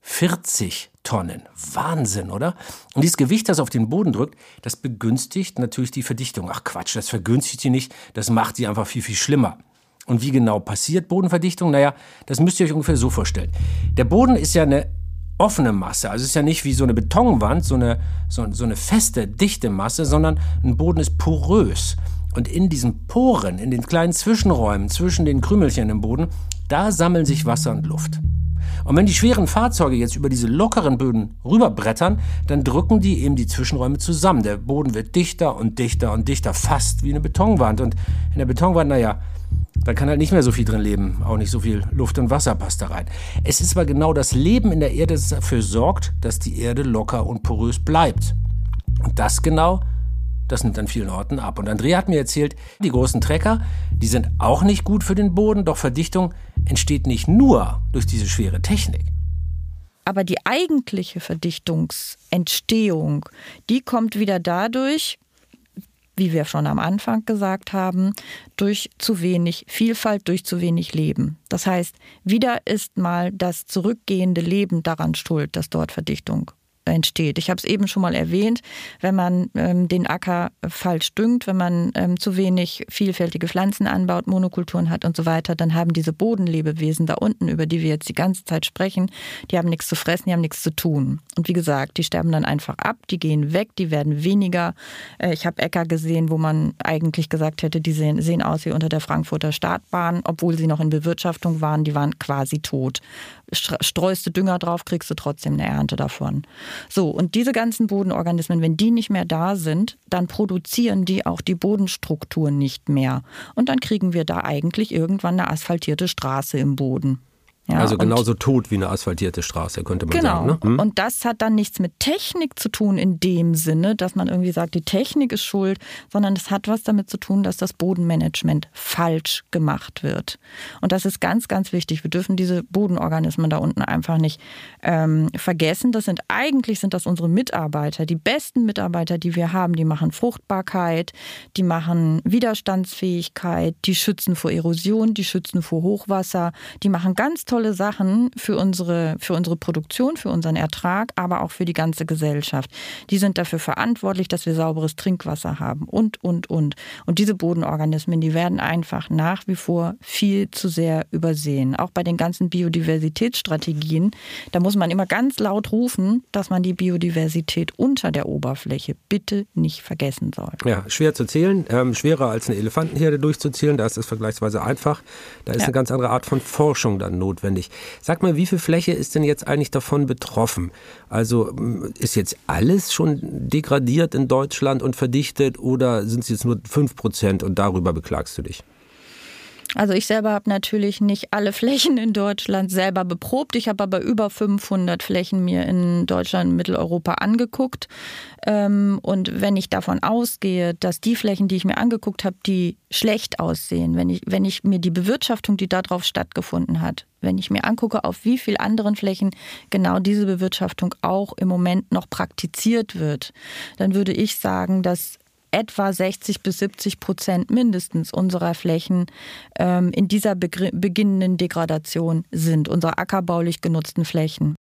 40 Tonnen. Wahnsinn, oder? Und dieses Gewicht, das auf den Boden drückt, das begünstigt natürlich die Verdichtung. Ach Quatsch, das vergünstigt sie nicht, das macht sie einfach viel, viel schlimmer. Und wie genau passiert Bodenverdichtung? Naja, das müsst ihr euch ungefähr so vorstellen. Der Boden ist ja eine offene Masse. Also es ist ja nicht wie so eine Betonwand, so eine, so, so eine feste, dichte Masse, sondern ein Boden ist porös. Und in diesen Poren, in den kleinen Zwischenräumen zwischen den Krümelchen im Boden, da sammeln sich Wasser und Luft. Und wenn die schweren Fahrzeuge jetzt über diese lockeren Böden rüberbrettern, dann drücken die eben die Zwischenräume zusammen. Der Boden wird dichter und dichter und dichter, fast wie eine Betonwand. Und in der Betonwand, naja, da kann halt nicht mehr so viel drin leben. Auch nicht so viel Luft und Wasser passt da rein. Es ist aber genau das Leben in der Erde, das dafür sorgt, dass die Erde locker und porös bleibt. Und das genau das nimmt an vielen Orten ab. Und Andrea hat mir erzählt, die großen Trecker, die sind auch nicht gut für den Boden, doch Verdichtung entsteht nicht nur durch diese schwere Technik. Aber die eigentliche Verdichtungsentstehung, die kommt wieder dadurch, wie wir schon am Anfang gesagt haben, durch zu wenig Vielfalt, durch zu wenig Leben. Das heißt, wieder ist mal das zurückgehende Leben daran schuld, dass dort Verdichtung entsteht. Ich habe es eben schon mal erwähnt, wenn man ähm, den Acker falsch düngt, wenn man ähm, zu wenig vielfältige Pflanzen anbaut, Monokulturen hat und so weiter, dann haben diese Bodenlebewesen da unten, über die wir jetzt die ganze Zeit sprechen, die haben nichts zu fressen, die haben nichts zu tun. Und wie gesagt, die sterben dann einfach ab, die gehen weg, die werden weniger. Äh, ich habe Äcker gesehen, wo man eigentlich gesagt hätte, die sehen, sehen aus wie unter der Frankfurter Startbahn, obwohl sie noch in Bewirtschaftung waren, die waren quasi tot. Streust du Dünger drauf, kriegst du trotzdem eine Ernte davon. So, und diese ganzen Bodenorganismen, wenn die nicht mehr da sind, dann produzieren die auch die Bodenstruktur nicht mehr. Und dann kriegen wir da eigentlich irgendwann eine asphaltierte Straße im Boden. Ja, also genauso tot wie eine asphaltierte Straße, könnte man genau. sagen. Ne? Hm? Und das hat dann nichts mit Technik zu tun in dem Sinne, dass man irgendwie sagt, die Technik ist schuld, sondern es hat was damit zu tun, dass das Bodenmanagement falsch gemacht wird. Und das ist ganz, ganz wichtig. Wir dürfen diese Bodenorganismen da unten einfach nicht ähm, vergessen. Das sind eigentlich sind das unsere Mitarbeiter, die besten Mitarbeiter, die wir haben. Die machen Fruchtbarkeit, die machen Widerstandsfähigkeit, die schützen vor Erosion, die schützen vor Hochwasser, die machen ganz tolle tolle Sachen für unsere, für unsere Produktion, für unseren Ertrag, aber auch für die ganze Gesellschaft. Die sind dafür verantwortlich, dass wir sauberes Trinkwasser haben und, und, und. Und diese Bodenorganismen, die werden einfach nach wie vor viel zu sehr übersehen. Auch bei den ganzen Biodiversitätsstrategien, da muss man immer ganz laut rufen, dass man die Biodiversität unter der Oberfläche bitte nicht vergessen soll. Ja, schwer zu zählen, ähm, schwerer als eine Elefantenherde durchzuzählen, da ist es vergleichsweise einfach. Da ist ja. eine ganz andere Art von Forschung dann notwendig notwendig. Sag mal, wie viel Fläche ist denn jetzt eigentlich davon betroffen? Also ist jetzt alles schon degradiert in Deutschland und verdichtet oder sind es jetzt nur 5 Prozent und darüber beklagst du dich? Also ich selber habe natürlich nicht alle Flächen in Deutschland selber beprobt. Ich habe aber über 500 Flächen mir in Deutschland und Mitteleuropa angeguckt. Ähm, und wenn ich davon ausgehe, dass die Flächen, die ich mir angeguckt habe, die schlecht aussehen, wenn ich, wenn ich mir die Bewirtschaftung, die darauf stattgefunden hat, wenn ich mir angucke, auf wie vielen anderen Flächen genau diese Bewirtschaftung auch im Moment noch praktiziert wird, dann würde ich sagen, dass etwa 60 bis 70 Prozent mindestens unserer Flächen ähm, in dieser beginnenden Degradation sind, unserer ackerbaulich genutzten Flächen.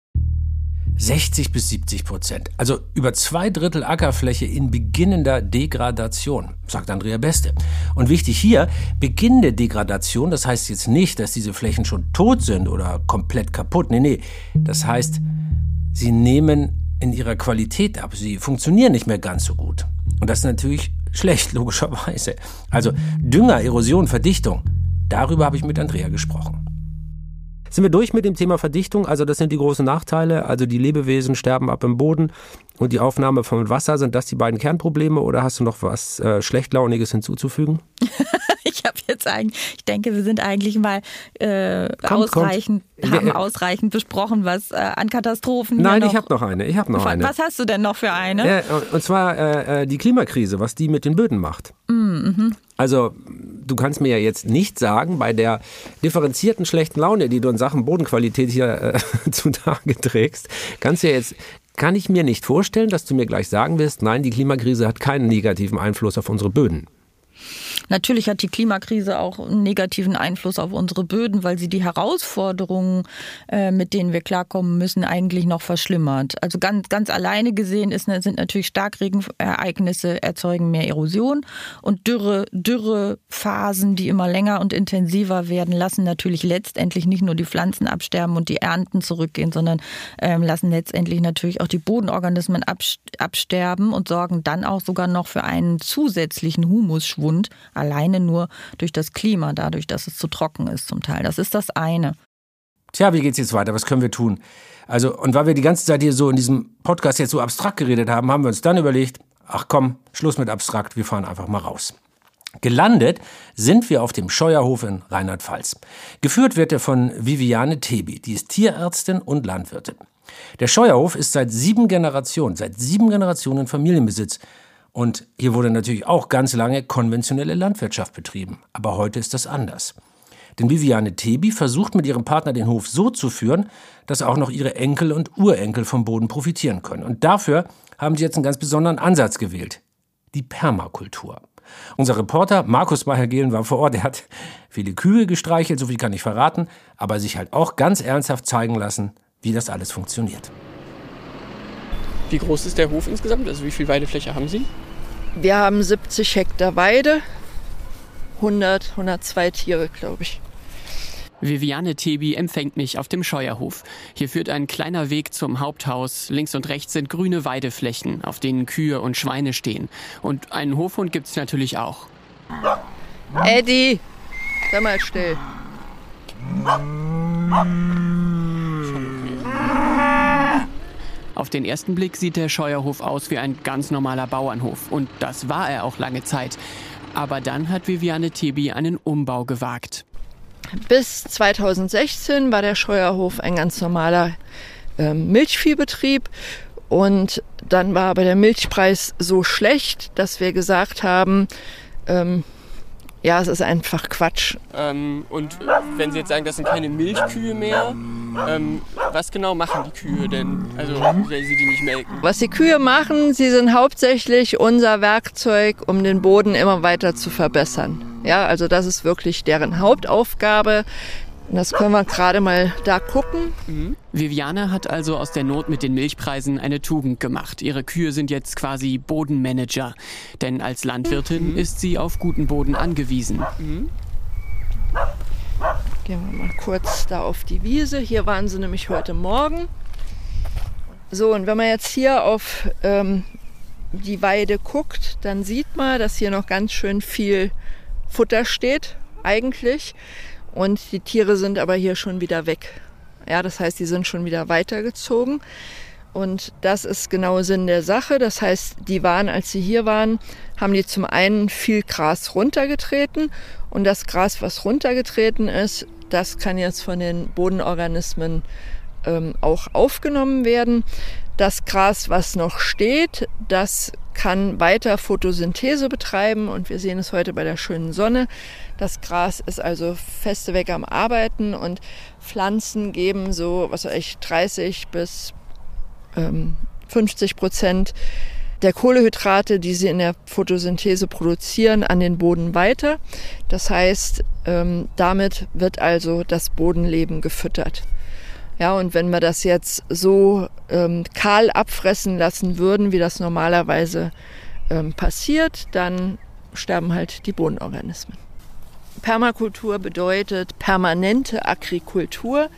60 bis 70 Prozent, also über zwei Drittel Ackerfläche in beginnender Degradation, sagt Andrea Beste. Und wichtig hier, beginnende Degradation, das heißt jetzt nicht, dass diese Flächen schon tot sind oder komplett kaputt. Nee, nee, das heißt, sie nehmen in ihrer Qualität ab, sie funktionieren nicht mehr ganz so gut. Und das ist natürlich schlecht, logischerweise. Also Dünger, Erosion, Verdichtung. Darüber habe ich mit Andrea gesprochen. Sind wir durch mit dem Thema Verdichtung? Also das sind die großen Nachteile. Also die Lebewesen sterben ab im Boden und die Aufnahme von Wasser. Sind das die beiden Kernprobleme oder hast du noch was äh, Schlechtlauниges hinzuzufügen? [LAUGHS] ich habe jetzt eigentlich, ich denke, wir sind eigentlich mal äh, kommt, ausreichend, kommt. haben ausreichend besprochen, was äh, an Katastrophen. Nein, ich habe noch eine. Ich habe noch eine. Was hast du denn noch für eine? Ja, und zwar äh, äh, die Klimakrise, was die mit den Böden macht. Mm, mhm. Also du kannst mir ja jetzt nicht sagen, bei der differenzierten schlechten Laune, die du in Sachen Bodenqualität hier äh, [LAUGHS] zutage trägst, kannst du ja jetzt kann ich mir nicht vorstellen, dass du mir gleich sagen wirst, nein, die Klimakrise hat keinen negativen Einfluss auf unsere Böden. Natürlich hat die Klimakrise auch einen negativen Einfluss auf unsere Böden, weil sie die Herausforderungen, äh, mit denen wir klarkommen müssen, eigentlich noch verschlimmert. Also ganz, ganz alleine gesehen ist, sind natürlich Starkregenereignisse erzeugen mehr Erosion und Dürre, Dürrephasen, die immer länger und intensiver werden, lassen natürlich letztendlich nicht nur die Pflanzen absterben und die Ernten zurückgehen, sondern ähm, lassen letztendlich natürlich auch die Bodenorganismen absterben und sorgen dann auch sogar noch für einen zusätzlichen Humusschwund, alleine nur durch das Klima, dadurch, dass es zu trocken ist zum Teil. Das ist das eine. Tja, wie geht's jetzt weiter? Was können wir tun? Also, und weil wir die ganze Zeit hier so in diesem Podcast jetzt so abstrakt geredet haben, haben wir uns dann überlegt, ach komm, Schluss mit abstrakt, wir fahren einfach mal raus. Gelandet sind wir auf dem Scheuerhof in Rheinland-Pfalz. Geführt wird er von Viviane Tebi, die ist Tierärztin und Landwirtin. Der Scheuerhof ist seit sieben Generationen, seit sieben Generationen Familienbesitz und hier wurde natürlich auch ganz lange konventionelle Landwirtschaft betrieben. Aber heute ist das anders. Denn Viviane Tebi versucht mit ihrem Partner den Hof so zu führen, dass auch noch ihre Enkel und Urenkel vom Boden profitieren können. Und dafür haben sie jetzt einen ganz besonderen Ansatz gewählt. Die Permakultur. Unser Reporter Markus Meyer-Gehlen war vor Ort. Er hat viele Kühe gestreichelt, so viel kann ich verraten, aber sich halt auch ganz ernsthaft zeigen lassen, wie das alles funktioniert. Wie groß ist der Hof insgesamt? Also wie viel Weidefläche haben Sie? Wir haben 70 Hektar Weide, 100, 102 Tiere, glaube ich. Viviane Tebi empfängt mich auf dem Scheuerhof. Hier führt ein kleiner Weg zum Haupthaus. Links und rechts sind grüne Weideflächen, auf denen Kühe und Schweine stehen. Und einen Hofhund gibt es natürlich auch. Eddie, sei mal still. Auf den ersten Blick sieht der Scheuerhof aus wie ein ganz normaler Bauernhof. Und das war er auch lange Zeit. Aber dann hat Viviane Tebi einen Umbau gewagt. Bis 2016 war der Scheuerhof ein ganz normaler äh, Milchviehbetrieb. Und dann war aber der Milchpreis so schlecht, dass wir gesagt haben, ähm, ja, es ist einfach Quatsch. Ähm, und wenn Sie jetzt sagen, das sind keine Milchkühe mehr, ähm, was genau machen die Kühe denn? Also, wenn Sie die nicht melken? Was die Kühe machen, sie sind hauptsächlich unser Werkzeug, um den Boden immer weiter zu verbessern. Ja, also das ist wirklich deren Hauptaufgabe. Das können wir gerade mal da gucken. Mhm. Viviane hat also aus der Not mit den Milchpreisen eine Tugend gemacht. Ihre Kühe sind jetzt quasi Bodenmanager. Denn als Landwirtin mhm. ist sie auf guten Boden angewiesen. Mhm. Gehen wir mal kurz da auf die Wiese. Hier waren sie nämlich heute Morgen. So, und wenn man jetzt hier auf ähm, die Weide guckt, dann sieht man, dass hier noch ganz schön viel Futter steht, eigentlich. Und die Tiere sind aber hier schon wieder weg. Ja, das heißt, die sind schon wieder weitergezogen. Und das ist genau Sinn der Sache. Das heißt, die waren, als sie hier waren, haben die zum einen viel Gras runtergetreten. Und das Gras, was runtergetreten ist, das kann jetzt von den Bodenorganismen ähm, auch aufgenommen werden. Das Gras, was noch steht, das kann weiter Photosynthese betreiben und wir sehen es heute bei der schönen Sonne. Das Gras ist also festeweg am Arbeiten und Pflanzen geben so, was weiß ich, 30 bis ähm, 50 Prozent der Kohlehydrate, die sie in der Photosynthese produzieren, an den Boden weiter. Das heißt, ähm, damit wird also das Bodenleben gefüttert. Ja, und wenn wir das jetzt so ähm, kahl abfressen lassen würden, wie das normalerweise ähm, passiert, dann sterben halt die Bodenorganismen. Permakultur bedeutet permanente Agrikultur.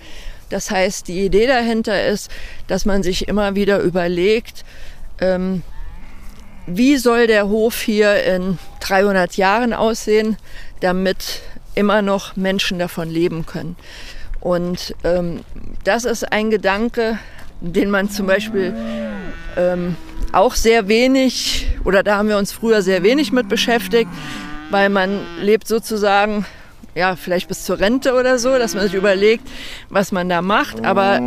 Das heißt, die Idee dahinter ist, dass man sich immer wieder überlegt, ähm, wie soll der Hof hier in 300 Jahren aussehen, damit immer noch Menschen davon leben können. Und ähm, das ist ein Gedanke, den man zum Beispiel ähm, auch sehr wenig, oder da haben wir uns früher sehr wenig mit beschäftigt, weil man lebt sozusagen, ja, vielleicht bis zur Rente oder so, dass man sich überlegt, was man da macht. Aber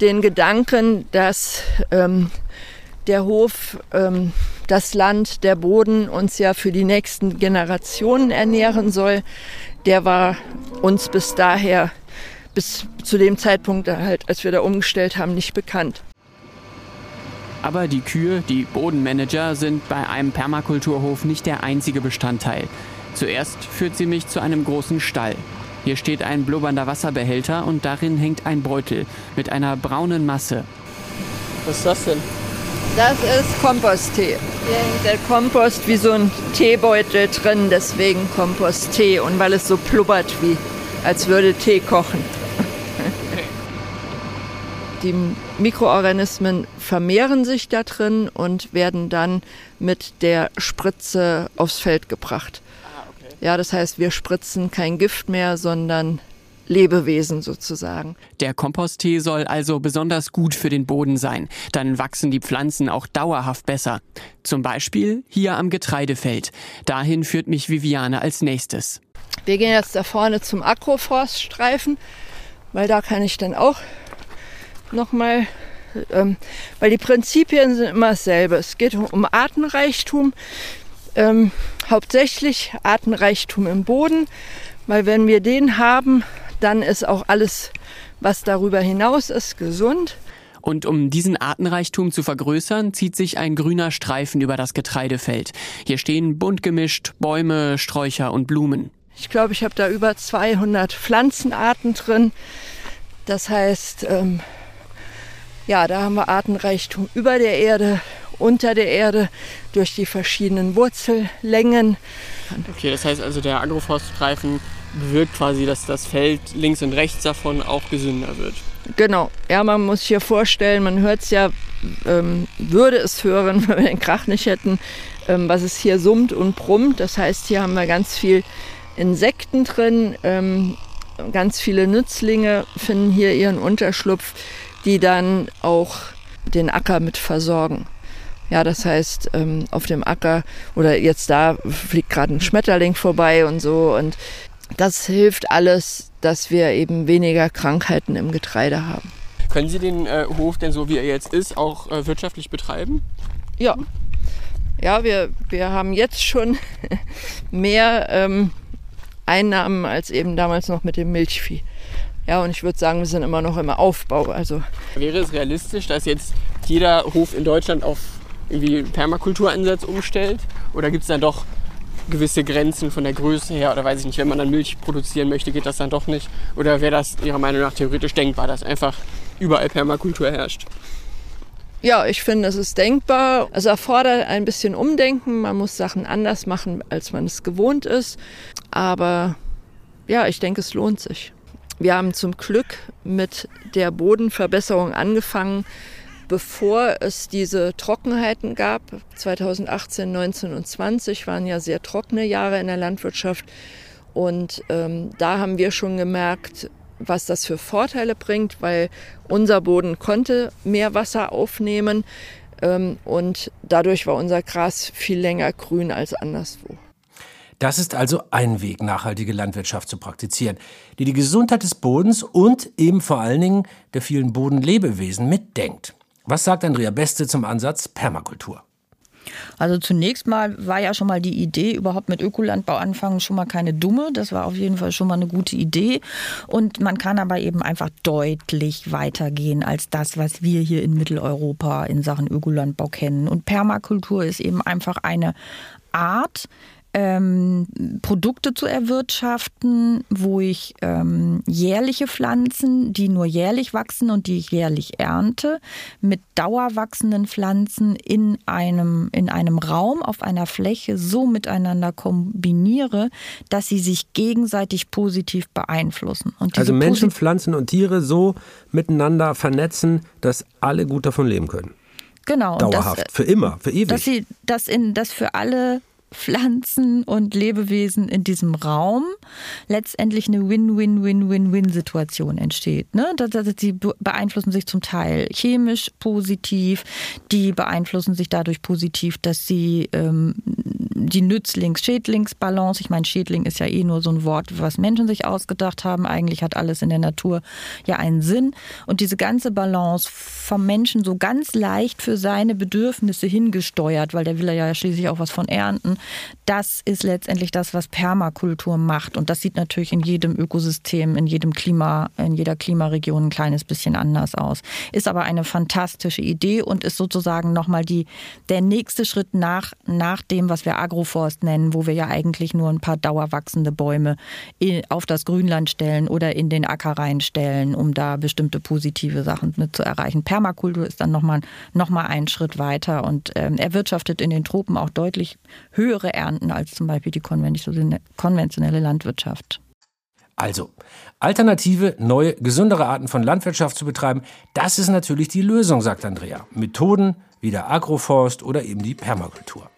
den Gedanken, dass ähm, der Hof, ähm, das Land, der Boden uns ja für die nächsten Generationen ernähren soll, der war uns bis daher bis zu dem Zeitpunkt halt, als wir da umgestellt haben, nicht bekannt. Aber die Kühe, die Bodenmanager, sind bei einem Permakulturhof nicht der einzige Bestandteil. Zuerst führt sie mich zu einem großen Stall. Hier steht ein blubbernder Wasserbehälter und darin hängt ein Beutel mit einer braunen Masse. Was ist das denn? Das ist Komposttee. Hier hängt der Kompost wie so ein Teebeutel drin, deswegen Komposttee und weil es so plubbert, wie als würde Tee kochen. Die Mikroorganismen vermehren sich da drin und werden dann mit der Spritze aufs Feld gebracht. Ah, ja, das heißt, wir spritzen kein Gift mehr, sondern Lebewesen sozusagen. Der Komposttee soll also besonders gut für den Boden sein. Dann wachsen die Pflanzen auch dauerhaft besser. Zum Beispiel hier am Getreidefeld. Dahin führt mich Viviane als nächstes. Wir gehen jetzt da vorne zum Agroforststreifen, weil da kann ich dann auch nochmal, ähm, weil die Prinzipien sind immer dasselbe. Es geht um Artenreichtum, ähm, hauptsächlich Artenreichtum im Boden, weil wenn wir den haben, dann ist auch alles, was darüber hinaus ist, gesund. Und um diesen Artenreichtum zu vergrößern, zieht sich ein grüner Streifen über das Getreidefeld. Hier stehen bunt gemischt Bäume, Sträucher und Blumen. Ich glaube, ich habe da über 200 Pflanzenarten drin. Das heißt, ähm, ja, da haben wir Artenreichtum über der Erde, unter der Erde, durch die verschiedenen Wurzellängen. Okay, das heißt also, der Agroforststreifen bewirkt quasi, dass das Feld links und rechts davon auch gesünder wird. Genau, ja, man muss sich hier vorstellen, man hört es ja, ähm, würde es hören, [LAUGHS] wenn wir den Krach nicht hätten, ähm, was es hier summt und brummt. Das heißt, hier haben wir ganz viel Insekten drin, ähm, ganz viele Nützlinge finden hier ihren Unterschlupf die dann auch den Acker mit versorgen. Ja, das heißt, ähm, auf dem Acker oder jetzt da fliegt gerade ein Schmetterling vorbei und so. Und das hilft alles, dass wir eben weniger Krankheiten im Getreide haben. Können Sie den äh, Hof denn so, wie er jetzt ist, auch äh, wirtschaftlich betreiben? Ja. Ja, wir, wir haben jetzt schon [LAUGHS] mehr ähm, Einnahmen als eben damals noch mit dem Milchvieh. Ja, und ich würde sagen, wir sind immer noch im Aufbau. Also Wäre es realistisch, dass jetzt jeder Hof in Deutschland auf irgendwie Permakulturansatz umstellt? Oder gibt es dann doch gewisse Grenzen von der Größe her? Oder weiß ich nicht, wenn man dann Milch produzieren möchte, geht das dann doch nicht? Oder wäre das Ihrer Meinung nach theoretisch denkbar, dass einfach überall Permakultur herrscht? Ja, ich finde, es ist denkbar. Es erfordert ein bisschen Umdenken. Man muss Sachen anders machen, als man es gewohnt ist. Aber ja, ich denke, es lohnt sich. Wir haben zum Glück mit der Bodenverbesserung angefangen, bevor es diese Trockenheiten gab. 2018, 19 und 20 waren ja sehr trockene Jahre in der Landwirtschaft. Und ähm, da haben wir schon gemerkt, was das für Vorteile bringt, weil unser Boden konnte mehr Wasser aufnehmen ähm, und dadurch war unser Gras viel länger grün als anderswo. Das ist also ein Weg, nachhaltige Landwirtschaft zu praktizieren, die die Gesundheit des Bodens und eben vor allen Dingen der vielen Bodenlebewesen mitdenkt. Was sagt Andrea Beste zum Ansatz Permakultur? Also zunächst mal war ja schon mal die Idee, überhaupt mit Ökolandbau anfangen, schon mal keine dumme. Das war auf jeden Fall schon mal eine gute Idee. Und man kann aber eben einfach deutlich weitergehen als das, was wir hier in Mitteleuropa in Sachen Ökolandbau kennen. Und Permakultur ist eben einfach eine Art, ähm, Produkte zu erwirtschaften, wo ich ähm, jährliche Pflanzen, die nur jährlich wachsen und die ich jährlich ernte, mit dauerwachsenden Pflanzen in einem, in einem Raum auf einer Fläche so miteinander kombiniere, dass sie sich gegenseitig positiv beeinflussen. also Menschen, Pflanzen und Tiere so miteinander vernetzen, dass alle gut davon leben können. Genau. Dauerhaft, das, für immer, für ewig. Dass sie das in das für alle Pflanzen und Lebewesen in diesem Raum letztendlich eine Win-Win-Win-Win-Win-Situation entsteht. Ne? Die beeinflussen sich zum Teil chemisch positiv, die beeinflussen sich dadurch positiv, dass sie ähm, die Nützlings-Schädlings-Balance, ich meine, Schädling ist ja eh nur so ein Wort, was Menschen sich ausgedacht haben. Eigentlich hat alles in der Natur ja einen Sinn. Und diese ganze Balance vom Menschen so ganz leicht für seine Bedürfnisse hingesteuert, weil der will ja schließlich auch was von ernten, das ist letztendlich das, was Permakultur macht. Und das sieht natürlich in jedem Ökosystem, in jedem Klima, in jeder Klimaregion ein kleines bisschen anders aus. Ist aber eine fantastische Idee und ist sozusagen nochmal die, der nächste Schritt nach, nach dem, was wir Agroforst nennen, wo wir ja eigentlich nur ein paar dauerwachsende Bäume auf das Grünland stellen oder in den Acker reinstellen, um da bestimmte positive Sachen mit zu erreichen. Permakultur ist dann nochmal noch mal einen Schritt weiter und ähm, erwirtschaftet in den Tropen auch deutlich höhere Ernten als zum Beispiel die konventionelle Landwirtschaft. Also, alternative, neue, gesündere Arten von Landwirtschaft zu betreiben, das ist natürlich die Lösung, sagt Andrea. Methoden wie der Agroforst oder eben die Permakultur.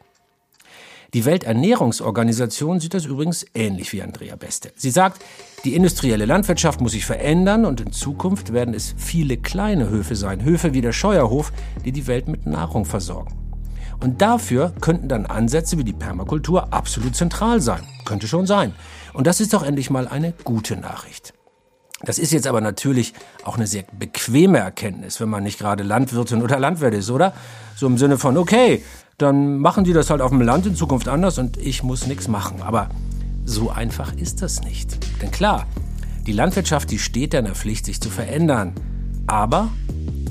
Die Welternährungsorganisation sieht das übrigens ähnlich wie Andrea Beste. Sie sagt, die industrielle Landwirtschaft muss sich verändern und in Zukunft werden es viele kleine Höfe sein, Höfe wie der Scheuerhof, die die Welt mit Nahrung versorgen. Und dafür könnten dann Ansätze wie die Permakultur absolut zentral sein. Könnte schon sein. Und das ist doch endlich mal eine gute Nachricht. Das ist jetzt aber natürlich auch eine sehr bequeme Erkenntnis, wenn man nicht gerade Landwirtin oder Landwirt ist, oder? So im Sinne von, okay, dann machen die das halt auf dem Land in Zukunft anders und ich muss nichts machen. Aber so einfach ist das nicht. Denn klar, die Landwirtschaft, die steht der Pflicht, sich zu verändern. Aber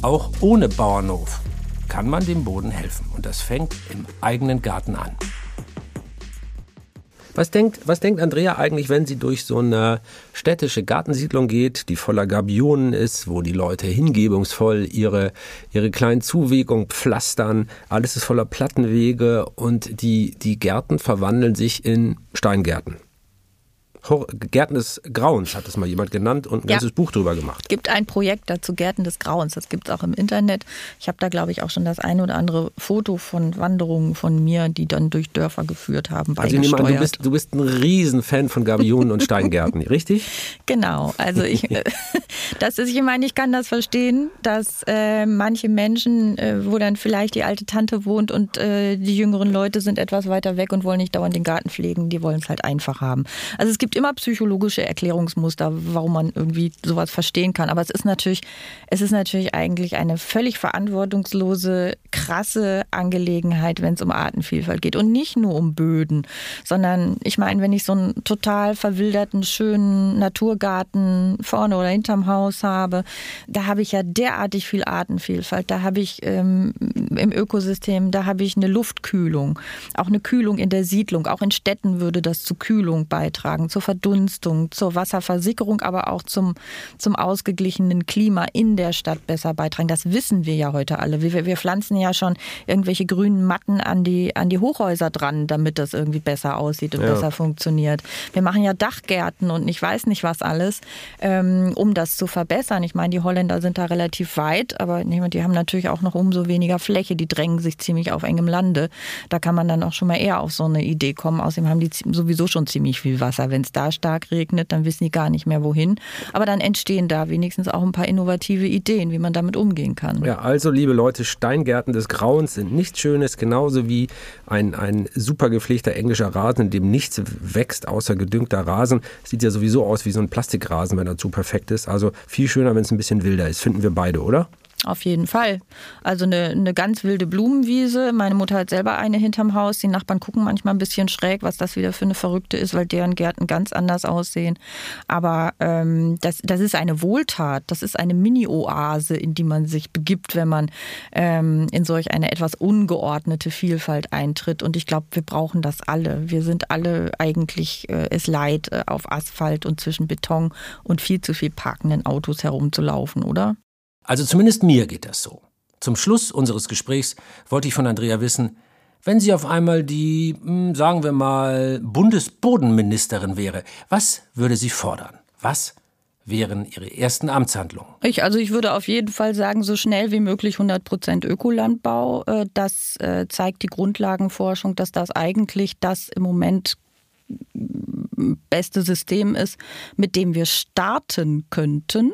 auch ohne Bauernhof kann man dem Boden helfen. Und das fängt im eigenen Garten an. Was denkt, was denkt Andrea eigentlich, wenn sie durch so eine städtische Gartensiedlung geht, die voller Gabionen ist, wo die Leute hingebungsvoll ihre, ihre kleinen Zuwegungen pflastern, alles ist voller Plattenwege und die, die Gärten verwandeln sich in Steingärten? Gärten des Grauens hat es mal jemand genannt und ein ja. ganzes Buch drüber gemacht. Es gibt ein Projekt dazu, Gärten des Grauens. Das gibt es auch im Internet. Ich habe da, glaube ich, auch schon das eine oder andere Foto von Wanderungen von mir, die dann durch Dörfer geführt haben, Also ich nehme an, du bist, du bist ein Riesenfan von Gabionen und Steingärten, [LAUGHS] richtig? Genau. Also ich, [LAUGHS] [LAUGHS] das ist, ich meine, ich kann das verstehen, dass äh, manche Menschen, äh, wo dann vielleicht die alte Tante wohnt und äh, die jüngeren Leute sind etwas weiter weg und wollen nicht dauernd den Garten pflegen, die wollen es halt einfach haben. Also es gibt gibt immer psychologische Erklärungsmuster, warum man irgendwie sowas verstehen kann. Aber es ist natürlich, es ist natürlich eigentlich eine völlig verantwortungslose, krasse Angelegenheit, wenn es um Artenvielfalt geht. Und nicht nur um Böden, sondern ich meine, wenn ich so einen total verwilderten, schönen Naturgarten vorne oder hinterm Haus habe, da habe ich ja derartig viel Artenvielfalt. Da habe ich ähm, im Ökosystem, da habe ich eine Luftkühlung, auch eine Kühlung in der Siedlung. Auch in Städten würde das zu Kühlung beitragen, zur Verdunstung, zur Wasserversickerung, aber auch zum, zum ausgeglichenen Klima in der Stadt besser beitragen. Das wissen wir ja heute alle. Wir, wir pflanzen ja schon irgendwelche grünen Matten an die, an die Hochhäuser dran, damit das irgendwie besser aussieht und ja. besser funktioniert. Wir machen ja Dachgärten und ich weiß nicht was alles, ähm, um das zu verbessern. Ich meine, die Holländer sind da relativ weit, aber die haben natürlich auch noch umso weniger Fläche. Die drängen sich ziemlich auf engem Lande. Da kann man dann auch schon mal eher auf so eine Idee kommen. Außerdem haben die sowieso schon ziemlich viel Wasser. Wenn es da stark regnet, dann wissen die gar nicht mehr wohin. Aber dann entstehen da wenigstens auch ein paar innovative Ideen, wie man damit umgehen kann. Ja, also liebe Leute, Steingärten des Grauens sind nichts Schönes, genauso wie ein, ein super gepflegter englischer Rasen, in dem nichts wächst außer gedüngter Rasen. Sieht ja sowieso aus wie so ein Plastikrasen, wenn er zu perfekt ist. Also viel schöner, wenn es ein bisschen wilder ist. Finden wir beide, oder? Auf jeden Fall. Also eine, eine ganz wilde Blumenwiese. Meine Mutter hat selber eine hinterm Haus. Die Nachbarn gucken manchmal ein bisschen schräg, was das wieder für eine Verrückte ist, weil deren Gärten ganz anders aussehen. Aber ähm, das, das ist eine Wohltat. Das ist eine Mini-Oase, in die man sich begibt, wenn man ähm, in solch eine etwas ungeordnete Vielfalt eintritt. Und ich glaube, wir brauchen das alle. Wir sind alle eigentlich äh, es leid, äh, auf Asphalt und zwischen Beton und viel zu viel parkenden Autos herumzulaufen, oder? Also zumindest mir geht das so. Zum Schluss unseres Gesprächs wollte ich von Andrea wissen, wenn sie auf einmal die, hm, sagen wir mal, Bundesbodenministerin wäre, was würde sie fordern? Was wären ihre ersten Amtshandlungen? Ich, also ich würde auf jeden Fall sagen, so schnell wie möglich 100 Prozent Ökolandbau. Äh, das äh, zeigt die Grundlagenforschung, dass das eigentlich das im Moment beste System ist, mit dem wir starten könnten.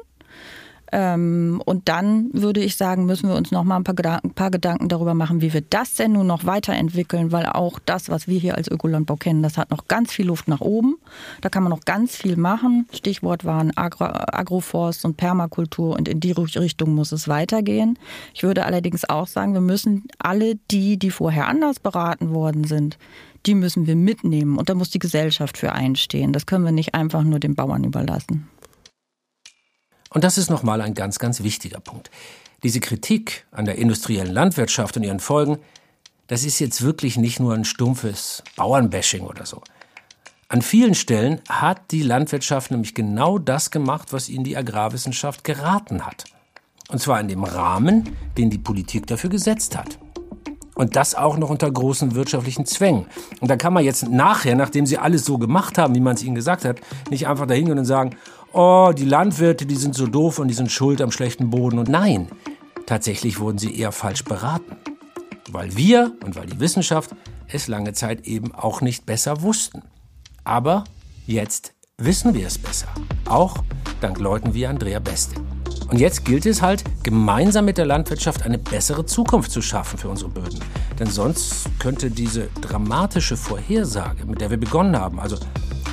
Ähm, und dann würde ich sagen, müssen wir uns noch mal ein paar, Gedanken, ein paar Gedanken darüber machen, wie wir das denn nun noch weiterentwickeln, weil auch das, was wir hier als Ökolandbau kennen, das hat noch ganz viel Luft nach oben. Da kann man noch ganz viel machen. Stichwort waren Agro, Agroforst und Permakultur und in die Richtung muss es weitergehen. Ich würde allerdings auch sagen, wir müssen alle die, die vorher anders beraten worden sind, die müssen wir mitnehmen und da muss die Gesellschaft für einstehen. Das können wir nicht einfach nur den Bauern überlassen. Und das ist nochmal ein ganz, ganz wichtiger Punkt. Diese Kritik an der industriellen Landwirtschaft und ihren Folgen, das ist jetzt wirklich nicht nur ein stumpfes Bauernbashing oder so. An vielen Stellen hat die Landwirtschaft nämlich genau das gemacht, was ihnen die Agrarwissenschaft geraten hat. Und zwar in dem Rahmen, den die Politik dafür gesetzt hat. Und das auch noch unter großen wirtschaftlichen Zwängen. Und da kann man jetzt nachher, nachdem sie alles so gemacht haben, wie man es ihnen gesagt hat, nicht einfach dahingehen und sagen, oh, die Landwirte, die sind so doof und die sind schuld am schlechten Boden. Und nein, tatsächlich wurden sie eher falsch beraten. Weil wir und weil die Wissenschaft es lange Zeit eben auch nicht besser wussten. Aber jetzt wissen wir es besser. Auch dank Leuten wie Andrea Beste. Und jetzt gilt es halt, gemeinsam mit der Landwirtschaft eine bessere Zukunft zu schaffen für unsere Böden. Denn sonst könnte diese dramatische Vorhersage, mit der wir begonnen haben, also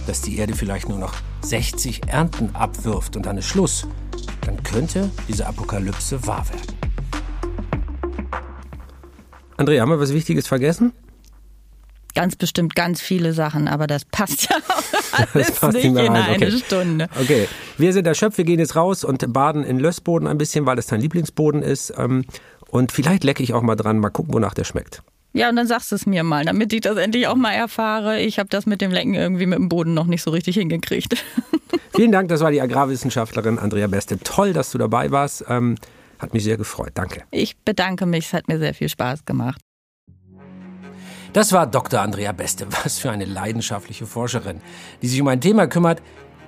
dass die Erde vielleicht nur noch 60 Ernten abwirft und dann ist Schluss, dann könnte diese Apokalypse wahr werden. Andrea, haben wir was Wichtiges vergessen? Ganz bestimmt ganz viele Sachen, aber das passt ja auch [LAUGHS] alles das passt nicht in eine okay. Stunde. Okay, wir sind der Schöpf, wir gehen jetzt raus und baden in Lössboden ein bisschen, weil es dein Lieblingsboden ist. Ähm, und vielleicht lecke ich auch mal dran, mal gucken, wonach der schmeckt. Ja, und dann sagst du es mir mal, damit ich das endlich auch mal erfahre. Ich habe das mit dem Lecken irgendwie mit dem Boden noch nicht so richtig hingekriegt. [LAUGHS] Vielen Dank, das war die Agrarwissenschaftlerin Andrea Beste. Toll, dass du dabei warst. Ähm, hat mich sehr gefreut. Danke. Ich bedanke mich, es hat mir sehr viel Spaß gemacht. Das war Dr. Andrea Beste. [LAUGHS] Was für eine leidenschaftliche Forscherin, die sich um ein Thema kümmert,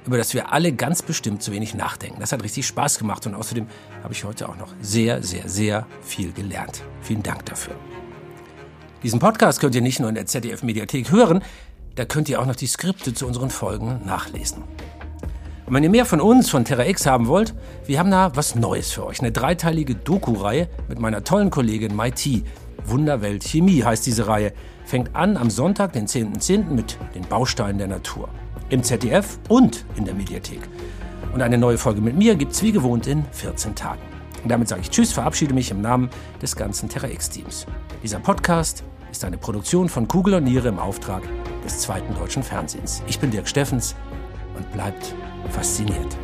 über das wir alle ganz bestimmt zu wenig nachdenken. Das hat richtig Spaß gemacht und außerdem habe ich heute auch noch sehr, sehr, sehr viel gelernt. Vielen Dank dafür. Diesen Podcast könnt ihr nicht nur in der ZDF-Mediathek hören, da könnt ihr auch noch die Skripte zu unseren Folgen nachlesen. Und wenn ihr mehr von uns, von Terra X haben wollt, wir haben da was Neues für euch. Eine dreiteilige Doku-Reihe mit meiner tollen Kollegin Mai. Wunderwelt Chemie heißt diese Reihe. Fängt an am Sonntag, den 10.10. .10. mit den Bausteinen der Natur. im ZDF und in der Mediathek. Und eine neue Folge mit mir gibt's wie gewohnt in 14 Tagen. Und damit sage ich Tschüss, verabschiede mich im Namen des ganzen Terra X-Teams. Dieser Podcast ist eine Produktion von Kugel und Niere im Auftrag des zweiten deutschen Fernsehens. Ich bin Dirk Steffens und bleibt fasziniert.